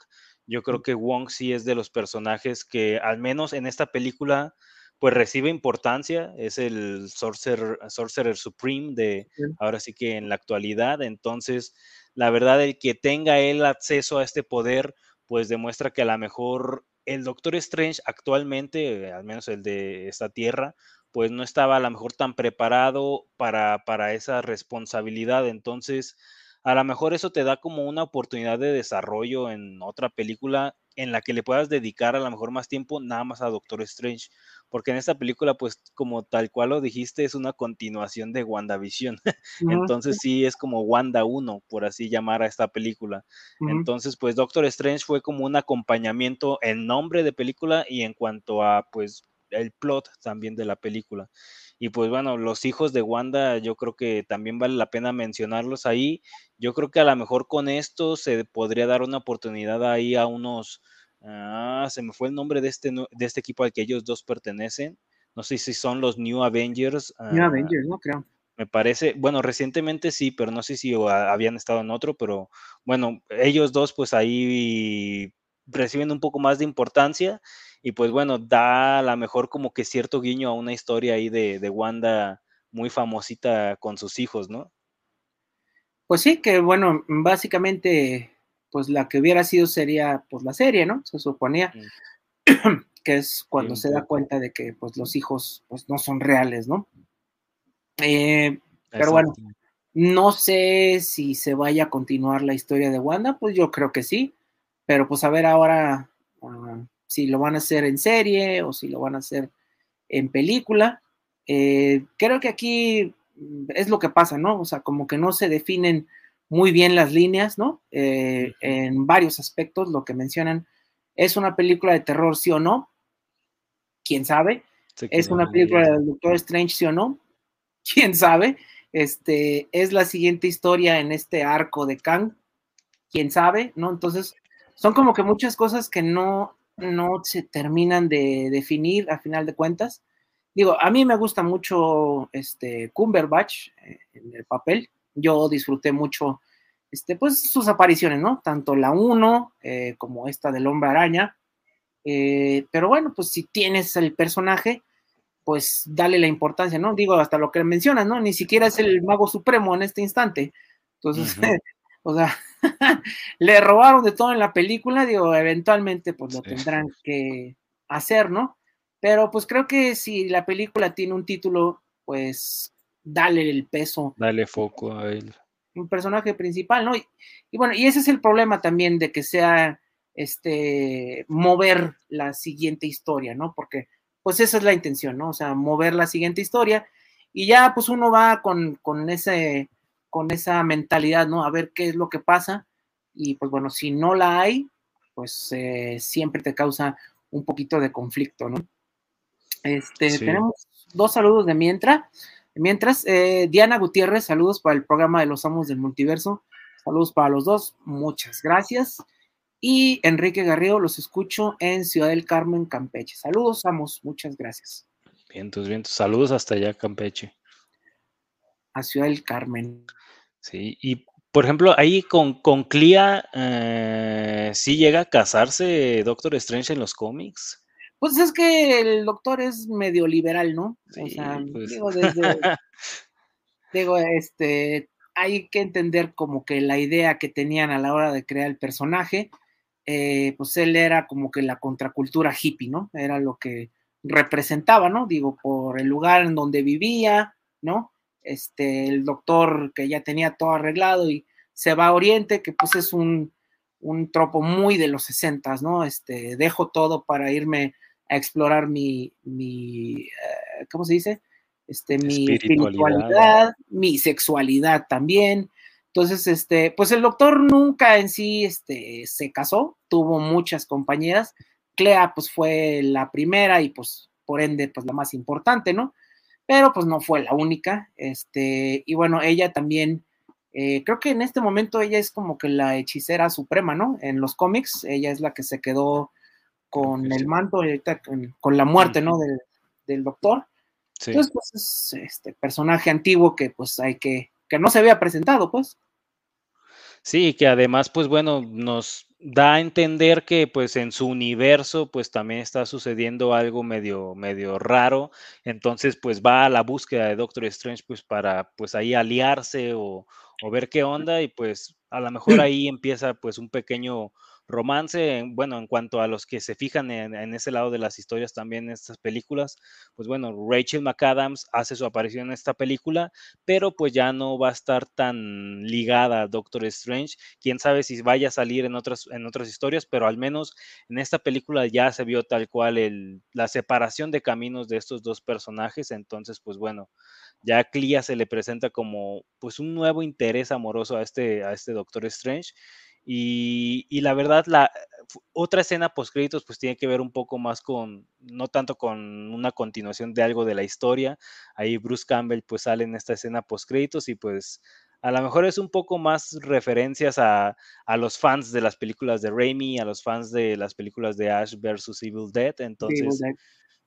Yo creo que Wong sí es de los personajes que al menos en esta película pues recibe importancia, es el Sorcerer, Sorcerer Supreme de ahora sí que en la actualidad, entonces la verdad el que tenga él acceso a este poder, pues demuestra que a lo mejor el Doctor Strange actualmente, al menos el de esta tierra, pues no estaba a lo mejor tan preparado para, para esa responsabilidad, entonces a lo mejor eso te da como una oportunidad de desarrollo en otra película en la que le puedas dedicar a lo mejor más tiempo nada más a Doctor Strange, porque en esta película, pues como tal cual lo dijiste, es una continuación de WandaVision. [laughs] Entonces sí es como Wanda 1, por así llamar a esta película. Entonces, pues Doctor Strange fue como un acompañamiento en nombre de película y en cuanto a pues el plot también de la película. Y pues bueno, los hijos de Wanda, yo creo que también vale la pena mencionarlos ahí. Yo creo que a lo mejor con esto se podría dar una oportunidad ahí a unos, ah, se me fue el nombre de este, de este equipo al que ellos dos pertenecen. No sé si son los New Avengers. New ah, Avengers, no creo. Me parece, bueno, recientemente sí, pero no sé si habían estado en otro, pero bueno, ellos dos pues ahí reciben un poco más de importancia y pues bueno, da a lo mejor como que cierto guiño a una historia ahí de, de Wanda muy famosita con sus hijos, ¿no? Pues sí, que bueno, básicamente, pues la que hubiera sido sería pues la serie, ¿no? Se suponía [clears throat] que es cuando se da cuenta de que pues los hijos pues no son reales, ¿no? Eh, pero bueno, no sé si se vaya a continuar la historia de Wanda, pues yo creo que sí, pero pues a ver ahora ah, si lo van a hacer en serie o si lo van a hacer en película. Eh, creo que aquí mm, es lo que pasa, ¿no? O sea, como que no se definen muy bien las líneas, ¿no? Eh, en varios aspectos, lo que mencionan, ¿es una película de terror, sí o no? ¿Quién sabe? ¿Es una película del Doctor Strange, sí o no? [laughs] ¿Quién sabe? Este, ¿Es la siguiente historia en este arco de Kang? ¿Quién sabe? ¿No? Entonces, son como que muchas cosas que no, no se terminan de definir a final de cuentas. Digo, a mí me gusta mucho este Cumberbatch eh, en el papel. Yo disfruté mucho este, pues, sus apariciones, ¿no? Tanto la 1 eh, como esta del hombre araña. Eh, pero bueno, pues si tienes el personaje, pues dale la importancia, ¿no? Digo, hasta lo que mencionas, ¿no? Ni siquiera es el mago supremo en este instante. Entonces, [laughs] o sea, [laughs] le robaron de todo en la película, digo, eventualmente pues lo tendrán que hacer, ¿no? Pero pues creo que si la película tiene un título, pues dale el peso. Dale foco a él. Un personaje principal, ¿no? Y, y bueno, y ese es el problema también de que sea este mover la siguiente historia, ¿no? Porque pues esa es la intención, ¿no? O sea, mover la siguiente historia y ya pues uno va con, con ese con esa mentalidad, ¿no? A ver qué es lo que pasa y pues bueno, si no la hay, pues eh, siempre te causa un poquito de conflicto, ¿no? Este, tenemos dos saludos de mientras. Mientras, eh, Diana Gutiérrez, saludos para el programa de los Amos del Multiverso. Saludos para los dos, muchas gracias. Y Enrique Garrido, los escucho en Ciudad del Carmen, Campeche. Saludos, Amos, muchas gracias. Vientos, vientos. Saludos hasta allá, Campeche. A Ciudad del Carmen. Sí, y por ejemplo, ahí con, con Clea, eh, ¿sí llega a casarse Doctor Strange en los cómics? Pues es que el doctor es medio liberal, ¿no? o sea, pues. digo, desde, [laughs] digo, este, hay que entender como que la idea que tenían a la hora de crear el personaje, eh, pues él era como que la contracultura hippie, ¿no? Era lo que representaba, ¿no? Digo, por el lugar en donde vivía, ¿no? Este, el doctor que ya tenía todo arreglado y se va a Oriente, que pues es un, un tropo muy de los sesentas, ¿no? Este, dejo todo para irme a explorar mi, mi eh, ¿cómo se dice? Este, mi espiritualidad. mi sexualidad también. Entonces, este, pues el doctor nunca en sí este, se casó, tuvo muchas compañeras. Clea, pues fue la primera y pues por ende, pues la más importante, ¿no? Pero pues no fue la única. Este, y bueno, ella también, eh, creo que en este momento ella es como que la hechicera suprema, ¿no? En los cómics, ella es la que se quedó con el manto, con, la muerte, ¿no? Del, doctor. Entonces, pues es este personaje antiguo que pues hay que, que no se había presentado, pues. Sí, que además, pues bueno, nos da a entender que pues en su universo pues también está sucediendo algo medio, medio raro. Entonces, pues va a la búsqueda de Doctor Strange pues para pues ahí aliarse o, o ver qué onda y pues a lo mejor [clears throat] ahí empieza pues un pequeño romance, bueno, en cuanto a los que se fijan en, ese lado de las historias también en estas películas, pues bueno, Rachel McAdams hace su aparición en esta película, pero pues ya no va a estar tan ligada a Doctor Strange. Quién sabe si vaya a salir en otras, en otras historias, pero al menos en esta película ya se vio tal cual la separación de caminos de estos dos personajes. Entonces, pues bueno, ya Clea se le presenta como pues un nuevo interés amoroso a este, a este Doctor Strange y, la verdad, la otra escena post créditos pues tiene que ver un poco más con, no tanto con una continuación de algo de la historia. Ahí Bruce Campbell pues sale en esta escena post créditos y pues a lo mejor es un poco más referencias a, los fans de las películas de Raimi, a los fans de las películas de Ash versus Evil Dead. Entonces,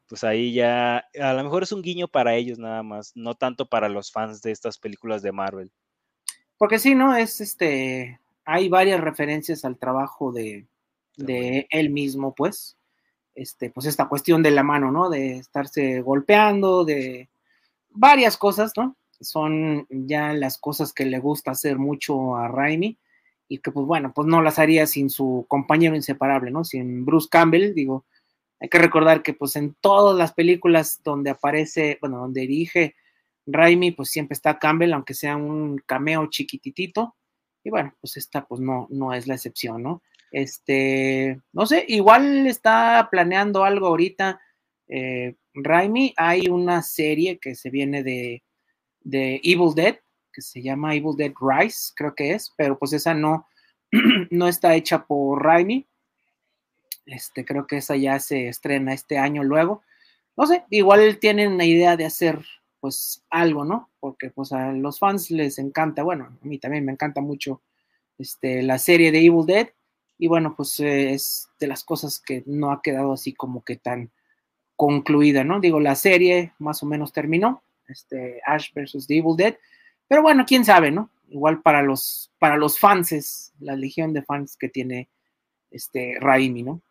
pues ahí ya, a lo mejor es un guiño para ellos nada más, no tanto para los fans de estas películas de Marvel. Porque sí, ¿no? Es este, hay varias referencias al trabajo de, él mismo, pues. Este, pues esta cuestión de la mano, ¿no? De estarse golpeando, de varias cosas, ¿no? Son ya las cosas que le gusta hacer mucho a Raimi y que, pues bueno, pues no las haría sin su compañero inseparable, ¿no? Sin Bruce Campbell, digo, hay que recordar que pues en todas las películas donde aparece, bueno, donde dirige Raimi, pues siempre está Campbell, aunque sea un cameo chiquititito. Y bueno, pues esta pues no, no es la excepción, ¿no? Este, no sé, igual está planeando algo ahorita. Eh, Raimi, hay una serie que se viene de, de Evil Dead, que se llama Evil Dead Rise, creo que es, pero pues esa no, [clears throat] no está hecha por Raimi. Este, creo que esa ya se estrena este año luego. No sé, igual tienen una idea de hacer pues algo, ¿no? Porque pues a los fans les encanta, bueno, a mí también me encanta mucho este, la serie de Evil Dead y bueno, pues eh, es de las cosas que no ha quedado así como que tan concluida, ¿no? Digo, la serie más o menos terminó, este, Ash versus the Evil Dead, pero bueno, quién sabe, ¿no? Igual para los, para los fans, la legión de fans que tiene este Raimi, ¿no?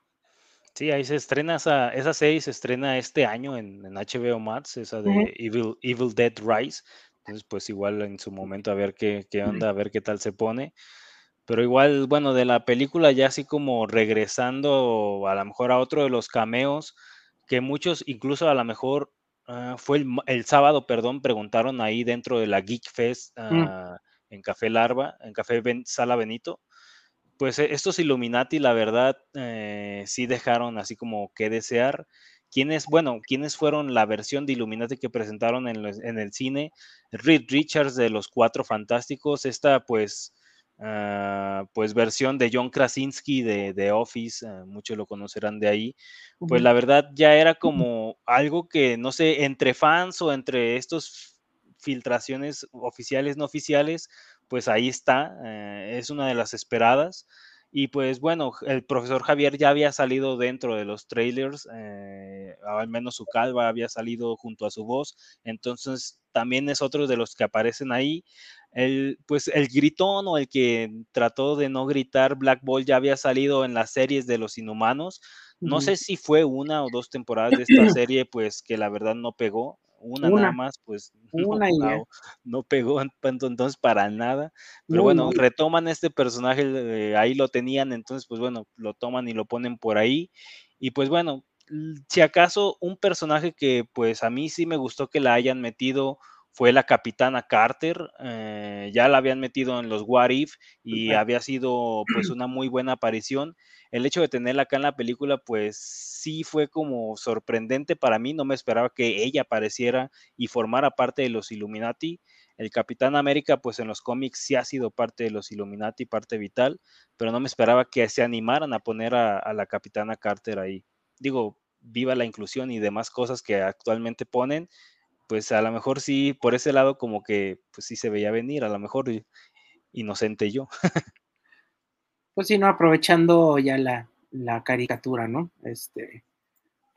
Sí, ahí se estrena esa, esa serie, se estrena este año en, HBO Max, esa de Evil, Evil Dead Rise. Entonces, pues igual en su momento a ver qué, qué onda, a ver qué tal se pone. Pero igual, bueno, de la película ya así como regresando a lo mejor a otro de los cameos, que muchos incluso a lo mejor ah, fue el, sábado, perdón, preguntaron ahí dentro de la Geek Fest Mm. ah, en Café Larva, en Café Sala Benito. Pues e, estos Illuminati, la verdad, eh, sí dejaron así como que desear. ¿Quiénes, bueno, quiénes fueron la versión de Illuminati que presentaron en, en el cine? Reed Richards de Los Cuatro Fantásticos, esta pues Ah, pues versión de John Krasinski de, The Office, ah, muchos lo conocerán de ahí, pues la verdad ya era como algo que, no sé, entre fans o entre estos filtraciones oficiales, no oficiales, pues ahí está, eh, es una de las esperadas. Y pues bueno, el profesor Javier ya había salido dentro de los trailers, eh, al menos su calva había salido junto a su voz, entonces también es otro de los que aparecen ahí el, pues el gritón o el que trató de no gritar Black Ball ya había salido en las series de los inhumanos. No sé si fue una o dos temporadas de esta [clears throat] serie, pues que la verdad no pegó. Una, nada más, pues [laughs] no, pegó entonces para nada. Pero bueno, retoman este personaje, eh, ahí lo tenían, entonces pues bueno, lo toman y lo ponen por ahí. Y pues bueno, si acaso un personaje que pues a mí sí me gustó que la hayan metido fue la capitana Carter, eh, ya la habían metido en los What If y había sido pues una muy buena aparición. El hecho de tenerla acá en la película pues sí fue como sorprendente para mí, no me esperaba que ella apareciera y formara parte de los Illuminati. El Capitán América pues en los cómics sí ha sido parte de los Illuminati, parte vital, pero no me esperaba que se animaran a poner a, a la Capitana Carter ahí. Digo, viva la inclusión y demás cosas que actualmente ponen, pues a lo mejor sí, por ese lado como que pues sí se veía venir, a lo mejor inocente yo. pues sí, ¿no? Aprovechando ya la, caricatura, ¿no? Este,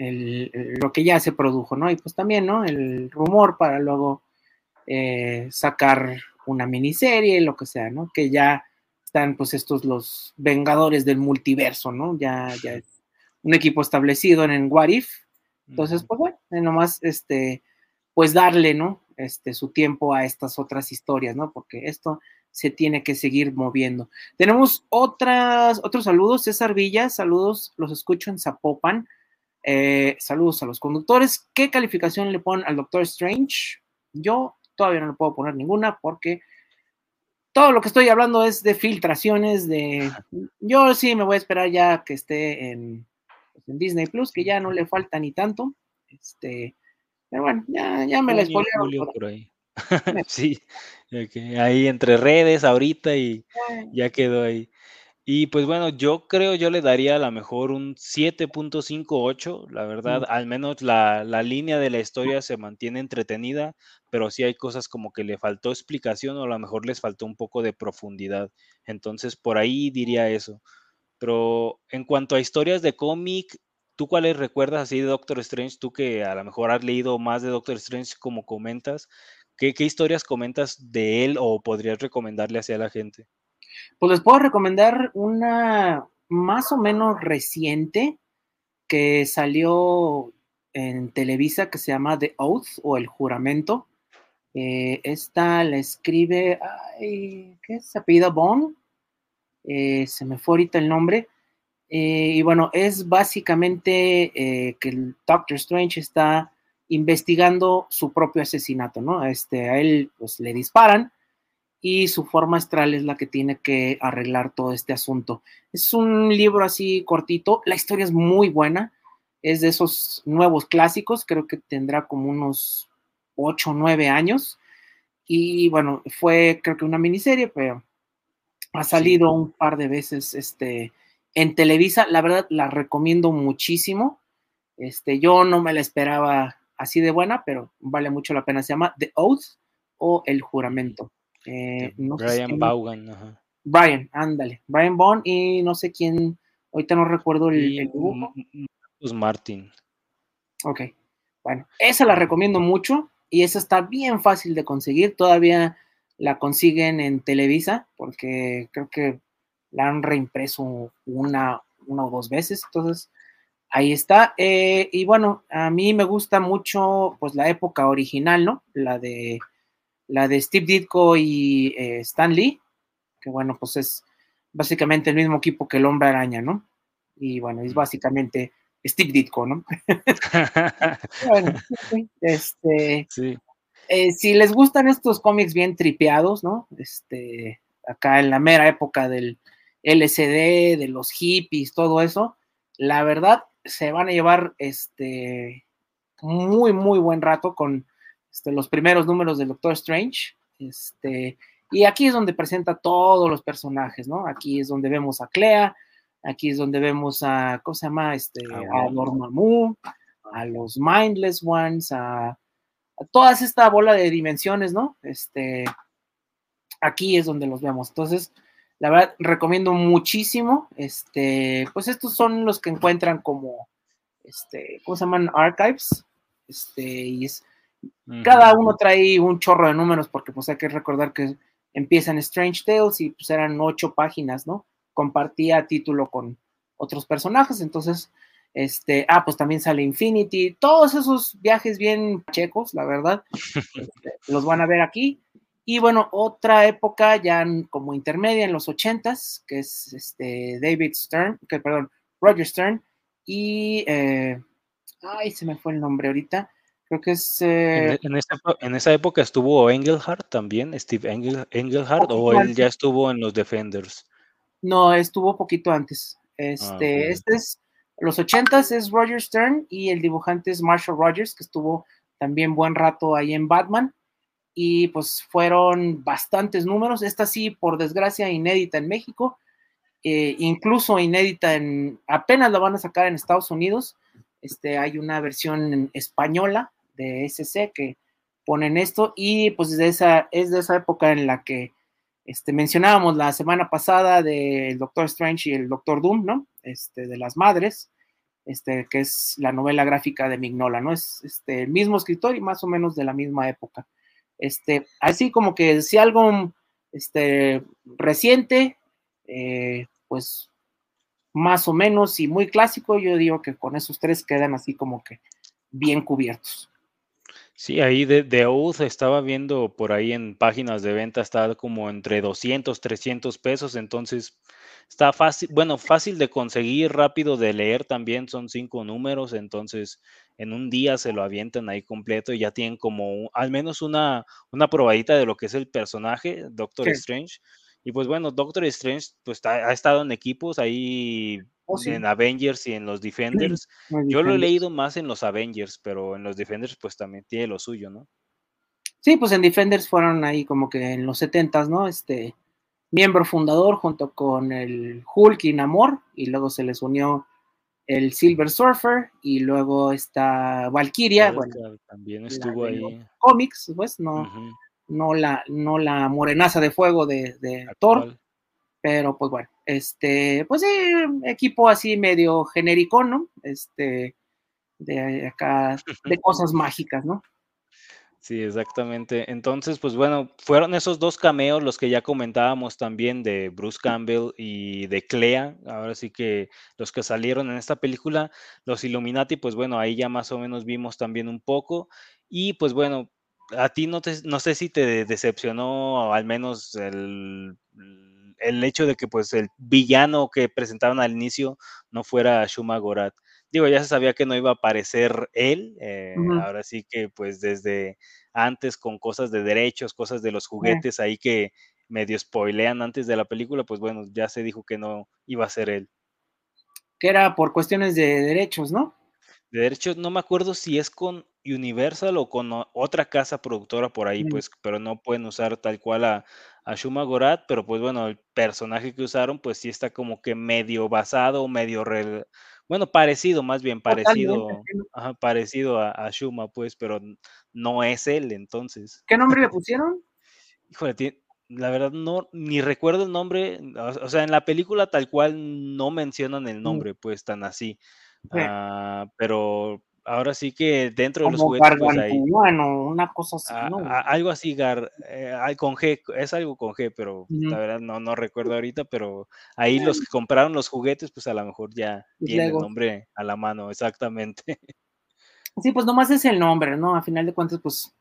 lo que ya se produjo, ¿no? Y pues también, ¿no? El rumor para luego eh, sacar una miniserie, lo que sea, ¿no? Que ya están pues estos los vengadores del multiverso, ¿no? Ya, ya es un equipo establecido en What If. Entonces, pues bueno, nomás este pues darle, ¿no? Este, su tiempo a estas otras historias, ¿no? Porque esto se tiene que seguir moviendo. Tenemos otras, otros saludos. César Villa, saludos, los escucho en Zapopan. Eh, saludos a los conductores. ¿Qué calificación le ponen al Doctor Strange? Yo todavía no le puedo poner ninguna porque todo lo que estoy hablando es de filtraciones, de... [laughs] Yo sí me voy a esperar ya que esté en, pues, en Disney Plus, que ya no le falta ni tanto. Este, pero bueno, ya, ya me la spoilearon. por ahí. [laughs] sí, ahí entre redes ahorita y ya quedó ahí. Y pues bueno, yo creo yo le daría a lo mejor un 7.58, la verdad, mm. al menos la, la, línea de la historia se mantiene entretenida, pero sí hay cosas como que le faltó explicación o a lo mejor les faltó un poco de profundidad. Entonces, por ahí diría eso. Pero en cuanto a historias de cómic, ¿Tú cuáles recuerdas así de Doctor Strange? Tú que a lo mejor has leído más de Doctor Strange como comentas, ¿qué, historias comentas de él o podrías recomendarle hacia la gente? Pues les puedo recomendar una más o menos reciente que salió en Televisa que se llama The Oath o El Juramento. Eh, esta la escribe, ay, ¿qué es? Apellido Bond. Eh, se me fue ahorita el nombre eh, y bueno, es básicamente eh, que el Doctor Strange está investigando su propio asesinato, ¿no? Este, a él pues le disparan y su forma astral es la que tiene que arreglar todo este asunto. Es un libro así cortito, la historia es muy buena, es de esos nuevos clásicos, creo que tendrá como unos 8 o 9 años y bueno, fue creo que una miniserie, pero ha salido un par de veces este en Televisa, la verdad, la recomiendo muchísimo. Este, yo no me la esperaba así de buena, pero vale mucho la pena. Se llama The Oath o El Juramento. Eh, Brian Vaughan. Brian, ándale. Brian Bond y no sé quién, ahorita no recuerdo el, el dibujo. Martin. Ok, bueno, esa la recomiendo mucho y esa está bien fácil de conseguir. Todavía la consiguen en Televisa porque creo que la han reimpreso una, una o dos veces. Entonces, ahí está. Eh, y bueno, a mí me gusta mucho pues la época original, ¿no? La de la de Steve Ditko y eh, Stan Lee, que bueno, pues es básicamente el mismo equipo que el Hombre Araña, ¿no? Y bueno, es básicamente Steve Ditko, ¿no? [laughs] bueno, este, sí. Eh, si les gustan estos cómics bien tripeados, ¿no? Este, acá en la mera época del LCD, de los hippies, todo eso, la verdad se van a llevar este muy, muy buen rato con este, los primeros números del Doctor Strange. Este, y aquí es donde presenta todos los personajes, ¿no? Aquí es donde vemos a Clea, aquí es donde vemos a, ¿cómo se llama? Este, a Dormammu, a los Mindless Ones, a a toda esta bola de dimensiones, ¿no? Este, aquí es donde los vemos. Entonces, la verdad, recomiendo muchísimo. Este, pues estos son los que encuentran como, este, ¿cómo se llaman? Archives. Este, y es, cada uno trae un chorro de números porque pues hay que recordar que empiezan Strange Tales y pues eran ocho páginas, ¿no? Compartía título con otros personajes, entonces este, ah, pues también sale Infinity, todos esos viajes bien checos, la verdad, [laughs] este, los van a ver aquí. Y bueno, otra época ya como intermedia en los ochentas, que es este David Stern, que perdón, Roger Stern, y eh, ay, se me fue el nombre ahorita. Creo que es. Eh, en, esa, época estuvo Engelhardt también, Steve Engel, Engelhardt, o él ya estuvo en los Defenders. No, estuvo poquito antes. Ah, este, este es los ochentas es Roger Stern y el dibujante es Marshall Rogers, que estuvo también buen rato ahí en Batman. Y pues fueron bastantes números. Esta sí, por desgracia, inédita en México. Eh, incluso inédita en. apenas la van a sacar en Estados Unidos. Este, hay una versión española de SC que ponen esto. Y pues de esa, es de esa época en la que este, mencionábamos la semana pasada del Doctor Strange y el Doctor Doom, ¿no? Este, de las madres, este, que es la novela gráfica de Mignola, ¿no? Es este, el mismo escritor y más o menos de la misma época. Este, así como que si algo este, reciente, eh, pues más o menos y muy clásico, yo digo que con esos tres quedan así como que bien cubiertos. Sí, ahí de, de estaba viendo por ahí en páginas de venta, está como entre 200, 300 pesos, entonces está fácil, bueno, fácil de conseguir, rápido de leer también, son cinco números, entonces en un día se lo avientan ahí completo y ya tienen como al menos una, una probadita de lo que es el personaje, Doctor Strange. Y pues bueno, Doctor Strange pues ha estado en equipos ahí Oh, en Avengers y en los Defenders. Yo lo he leído más en los Avengers, pero en los Defenders pues también tiene lo suyo, ¿no? Sí, pues en Defenders fueron ahí como que en los 70 ¿no? Este miembro fundador junto con el Hulk y Namor, y luego se les unió el Silver Surfer, y luego está Valkyria, bueno, también estuvo ahí. Cómics, pues, no, no, la, no la morenaza de fuego de, de Thor, pero pues bueno, este, pues sí, equipo así medio genérico, ¿no? Este, de acá, de [laughs] cosas mágicas, ¿no? Sí, exactamente. Entonces, pues bueno, fueron esos dos cameos los que ya comentábamos también de Bruce Campbell y de Clea. Ahora sí que los que salieron en esta película, los Illuminati, pues bueno, ahí ya más o menos vimos también un poco. Y pues bueno, a ti no, te, no sé si te decepcionó al menos el el hecho de que pues el villano que presentaron al inicio no fuera Shuma Gorat. Digo, ya se sabía que no iba a aparecer él, eh, ahora sí que pues desde antes con cosas de derechos, cosas de los juguetes ahí que medio spoilean antes de la película, pues bueno, ya se dijo que no iba a ser él. Que era por cuestiones de derechos, ¿no? De derechos, no me acuerdo si es con Universal o con otra casa productora por ahí, pues, pero no pueden usar tal cual a, a Shuma Gorat, pero pues bueno, el personaje que usaron, pues sí está como que medio basado, medio, bueno, parecido, más bien parecido, parecido a, Shuma, pues, pero no es él, entonces. ¿Qué nombre le pusieron? Híjole, la verdad no, ni recuerdo el nombre, o sea, en la película tal cual no mencionan el nombre, pues, tan así. Ah, pero ahora sí que dentro de los juguetes pues hay una cosa así, algo así gar, eh, con G, es algo con G, pero la verdad no, no recuerdo ahorita, pero ahí los que compraron los juguetes, pues a lo mejor ya tiene el nombre a la mano, exactamente. [laughs] Sí, pues nomás es el nombre, ¿no? A final de cuentas, pues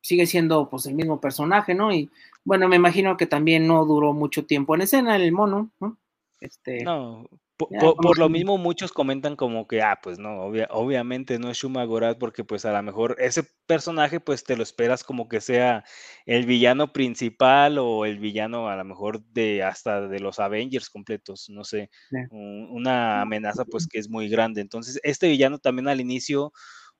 sigue siendo pues el mismo personaje, ¿no? Y bueno, me imagino que también no duró mucho tiempo en escena el mono, ¿no? Este, no, por, lo mismo muchos comentan como que, ah, pues no, obviamente no es Shuma Gorath porque pues a lo mejor ese personaje pues te lo esperas como que sea el villano principal o el villano a lo mejor de hasta de los Avengers completos, no sé, una amenaza pues que es muy grande. Entonces este villano también al inicio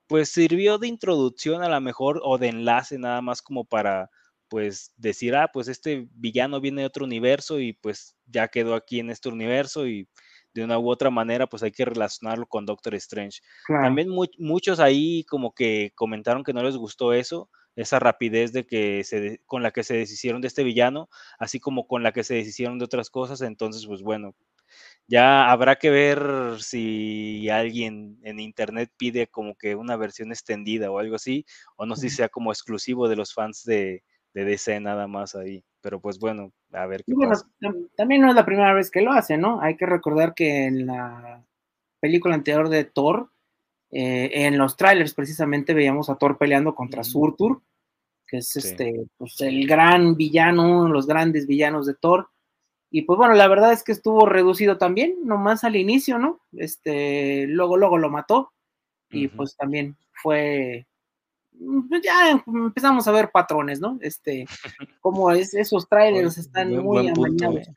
pues sirvió de introducción a lo mejor o de enlace nada más como para pues decir, ah, pues este villano viene de otro universo y pues ya quedó aquí en este universo y de una u otra manera, pues hay que relacionarlo con Doctor Strange. También muchos ahí como que comentaron que no les gustó eso, esa rapidez de que se, con la que se deshicieron de este villano, así como con la que se deshicieron de otras cosas. Entonces, pues bueno, ya habrá que ver si alguien en internet pide como que una versión extendida o algo así, o no sé si sea como exclusivo de los fans de, de DC nada más ahí. Pero pues bueno, a ver qué pasa. También no es la primera vez que lo hace, ¿no? Hay que recordar que en la película anterior de Thor, eh, en los trailers precisamente veíamos a Thor peleando contra Surtur, que es este, pues el gran villano, uno de los grandes villanos de Thor. Y pues bueno, la verdad es que estuvo reducido también, nomás al inicio, ¿no? Este, luego, luego lo mató. Y pues también fue ya empezamos a ver patrones, ¿no? Este, [laughs] como es, esos trailers están muy amañados.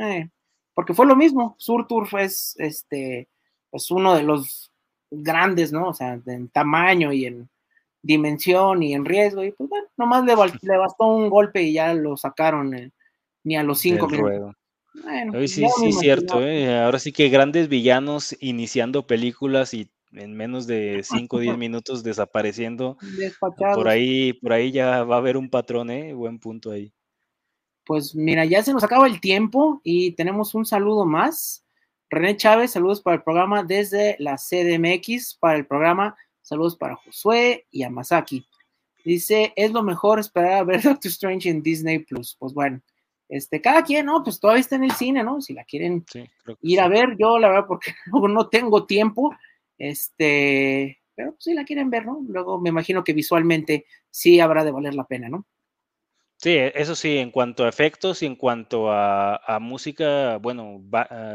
Eh, porque fue lo mismo, Surtur es este, pues uno de los grandes, ¿no? O sea, en tamaño y en dimensión y en riesgo, y pues bueno, nomás le, [laughs] le bastó un golpe y ya lo sacaron eh, ni a los cinco minutos. Bueno, sí, sí, cierto, ¿eh? ahora sí que grandes villanos iniciando películas y en menos de 5 o 10 minutos desapareciendo. Por ahí, por ahí ya va a haber un patrón, ¿eh? Buen punto ahí. Pues mira, ya se nos acaba el tiempo y tenemos un saludo más. René Chávez, saludos para el programa desde la CDMX, para el programa, saludos para Josué y a Masaki. Dice, es lo mejor esperar a ver [laughs] Doctor Strange en Disney Plus. Pues bueno, este, cada quien, ¿no? Pues todavía está en el cine, ¿no? Si la quieren ir a ver, yo la verdad, porque [laughs] no tengo tiempo, este, pero si pues, la quieren ver, ¿no? Luego me imagino que visualmente sí habrá de valer la pena, ¿no? Sí, e, eso sí, en cuanto a efectos y en cuanto a, música, bueno,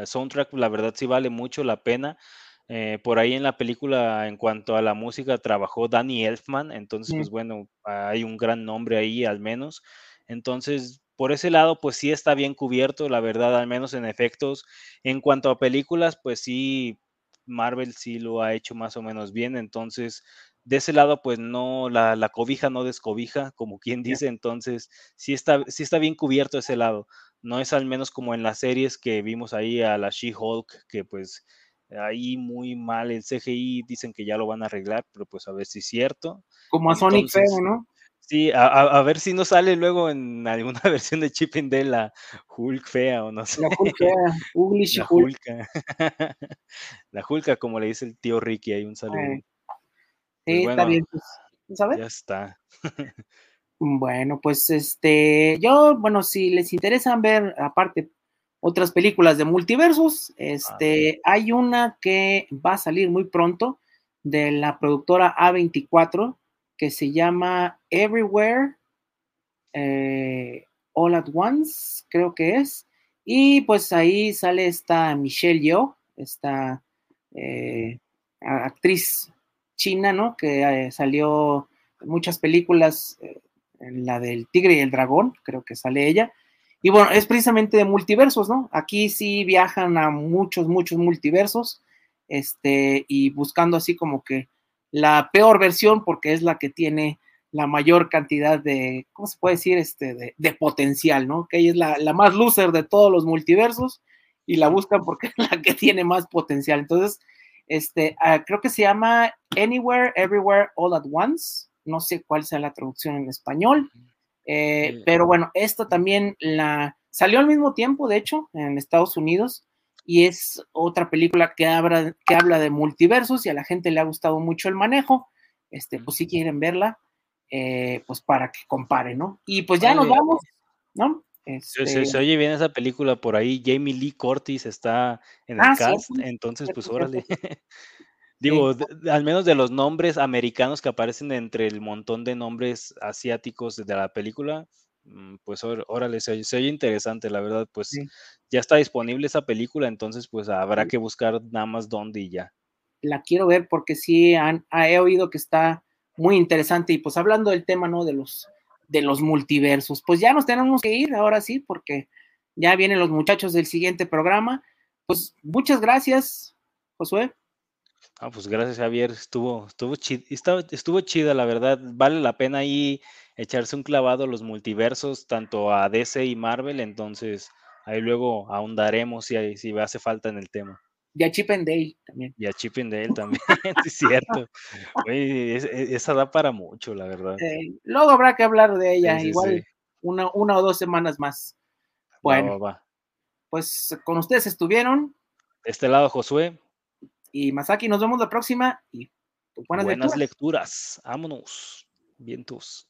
soundtrack, la verdad sí vale mucho la pena. Eh, por ahí en la película, en cuanto a la música, trabajó Danny Elfman, entonces, pues bueno, hay un gran nombre ahí al menos. Entonces, por ese lado, pues sí está bien cubierto, la verdad, al menos en efectos. En cuanto a películas, pues sí, Marvel sí lo ha hecho más o menos bien, entonces de ese lado pues no, la, cobija no descobija, como quien dice, entonces sí está, sí está bien cubierto ese lado, no es al menos como en las series que vimos ahí a la She-Hulk, que pues ahí muy mal el CGI, dicen que ya lo van a arreglar, pero pues a ver si es cierto. Como a Sonic Feo, ¿no? Sí, a, ver si no sale luego en alguna [laughs] versión de Chip de la Hulk fea o no sé. La Hulk fea, la Hulk. [laughs] la Hulk, como le dice el tío Ricky, hay un saludo. Eh, pues sí, está bien, pues, ¿sabes? Ya está. [laughs] bueno, pues este, yo, bueno, si les interesa ver, aparte, otras películas de multiversos, este, hay una que va a salir muy pronto de la productora A24 que se llama Everywhere eh, All at Once, creo que es. Y pues ahí sale esta Michelle Yeoh, esta eh, actriz china, ¿no? Que eh, salió en muchas películas, la del Tigre y el Dragón, creo que sale ella. Y bueno, es precisamente de multiversos, ¿no? Aquí sí viajan a muchos, muchos multiversos, este, y buscando así como que la peor versión porque es la que tiene la mayor cantidad de, ¿cómo se puede decir? Este, de, potencial, ¿no? Que ella es la, más loser de todos los multiversos y la buscan porque [laughs] es la que tiene más potencial. Entonces, este, ah, creo que se llama Anywhere, Everywhere, All at Once. No sé cuál sea la traducción en español. Eh, pero bueno, esta también la salió al mismo tiempo, de hecho, en Estados Unidos. Y es otra película que habla, que habla de multiversos y a la gente le ha gustado mucho el manejo. Este, pues si quieren verla, eh, pues para que comparen, ¿no? Y pues ya nos vamos, ¿no? Este... Se, oye bien esa película por ahí. Jamie Lee Curtis está en el ah, cast, entonces, pues órale. [laughs] Digo, al menos de los nombres americanos que aparecen entre el montón de nombres asiáticos de la película, pues órale, se, oye interesante, la verdad, pues ya está disponible esa película, entonces pues habrá que buscar nada más dónde y ya. La quiero ver porque sí han, he oído que está muy interesante y pues hablando del tema, ¿no? De los, de los multiversos, pues ya nos tenemos que ir ahora sí porque ya vienen los muchachos del siguiente programa. Pues muchas gracias, Josué. Ah, pues gracias Javier, estuvo, estuvo, estuvo chida, la verdad, vale la pena ahí echarse un clavado a los multiversos, tanto a DC y Marvel, entonces ahí luego ahondaremos si, si hace falta en el tema. Y a Chip and Dale también. Y a Chip and Dale también, [laughs] es cierto. esa da para mucho, la verdad. luego habrá que hablar de ella, igual Una, una o dos semanas más. Bueno, pues con ustedes estuvieron. este lado, Josué y Masaki. Nos vemos la próxima y pues, buenas, buenas lecturas. Vámonos. Vientos.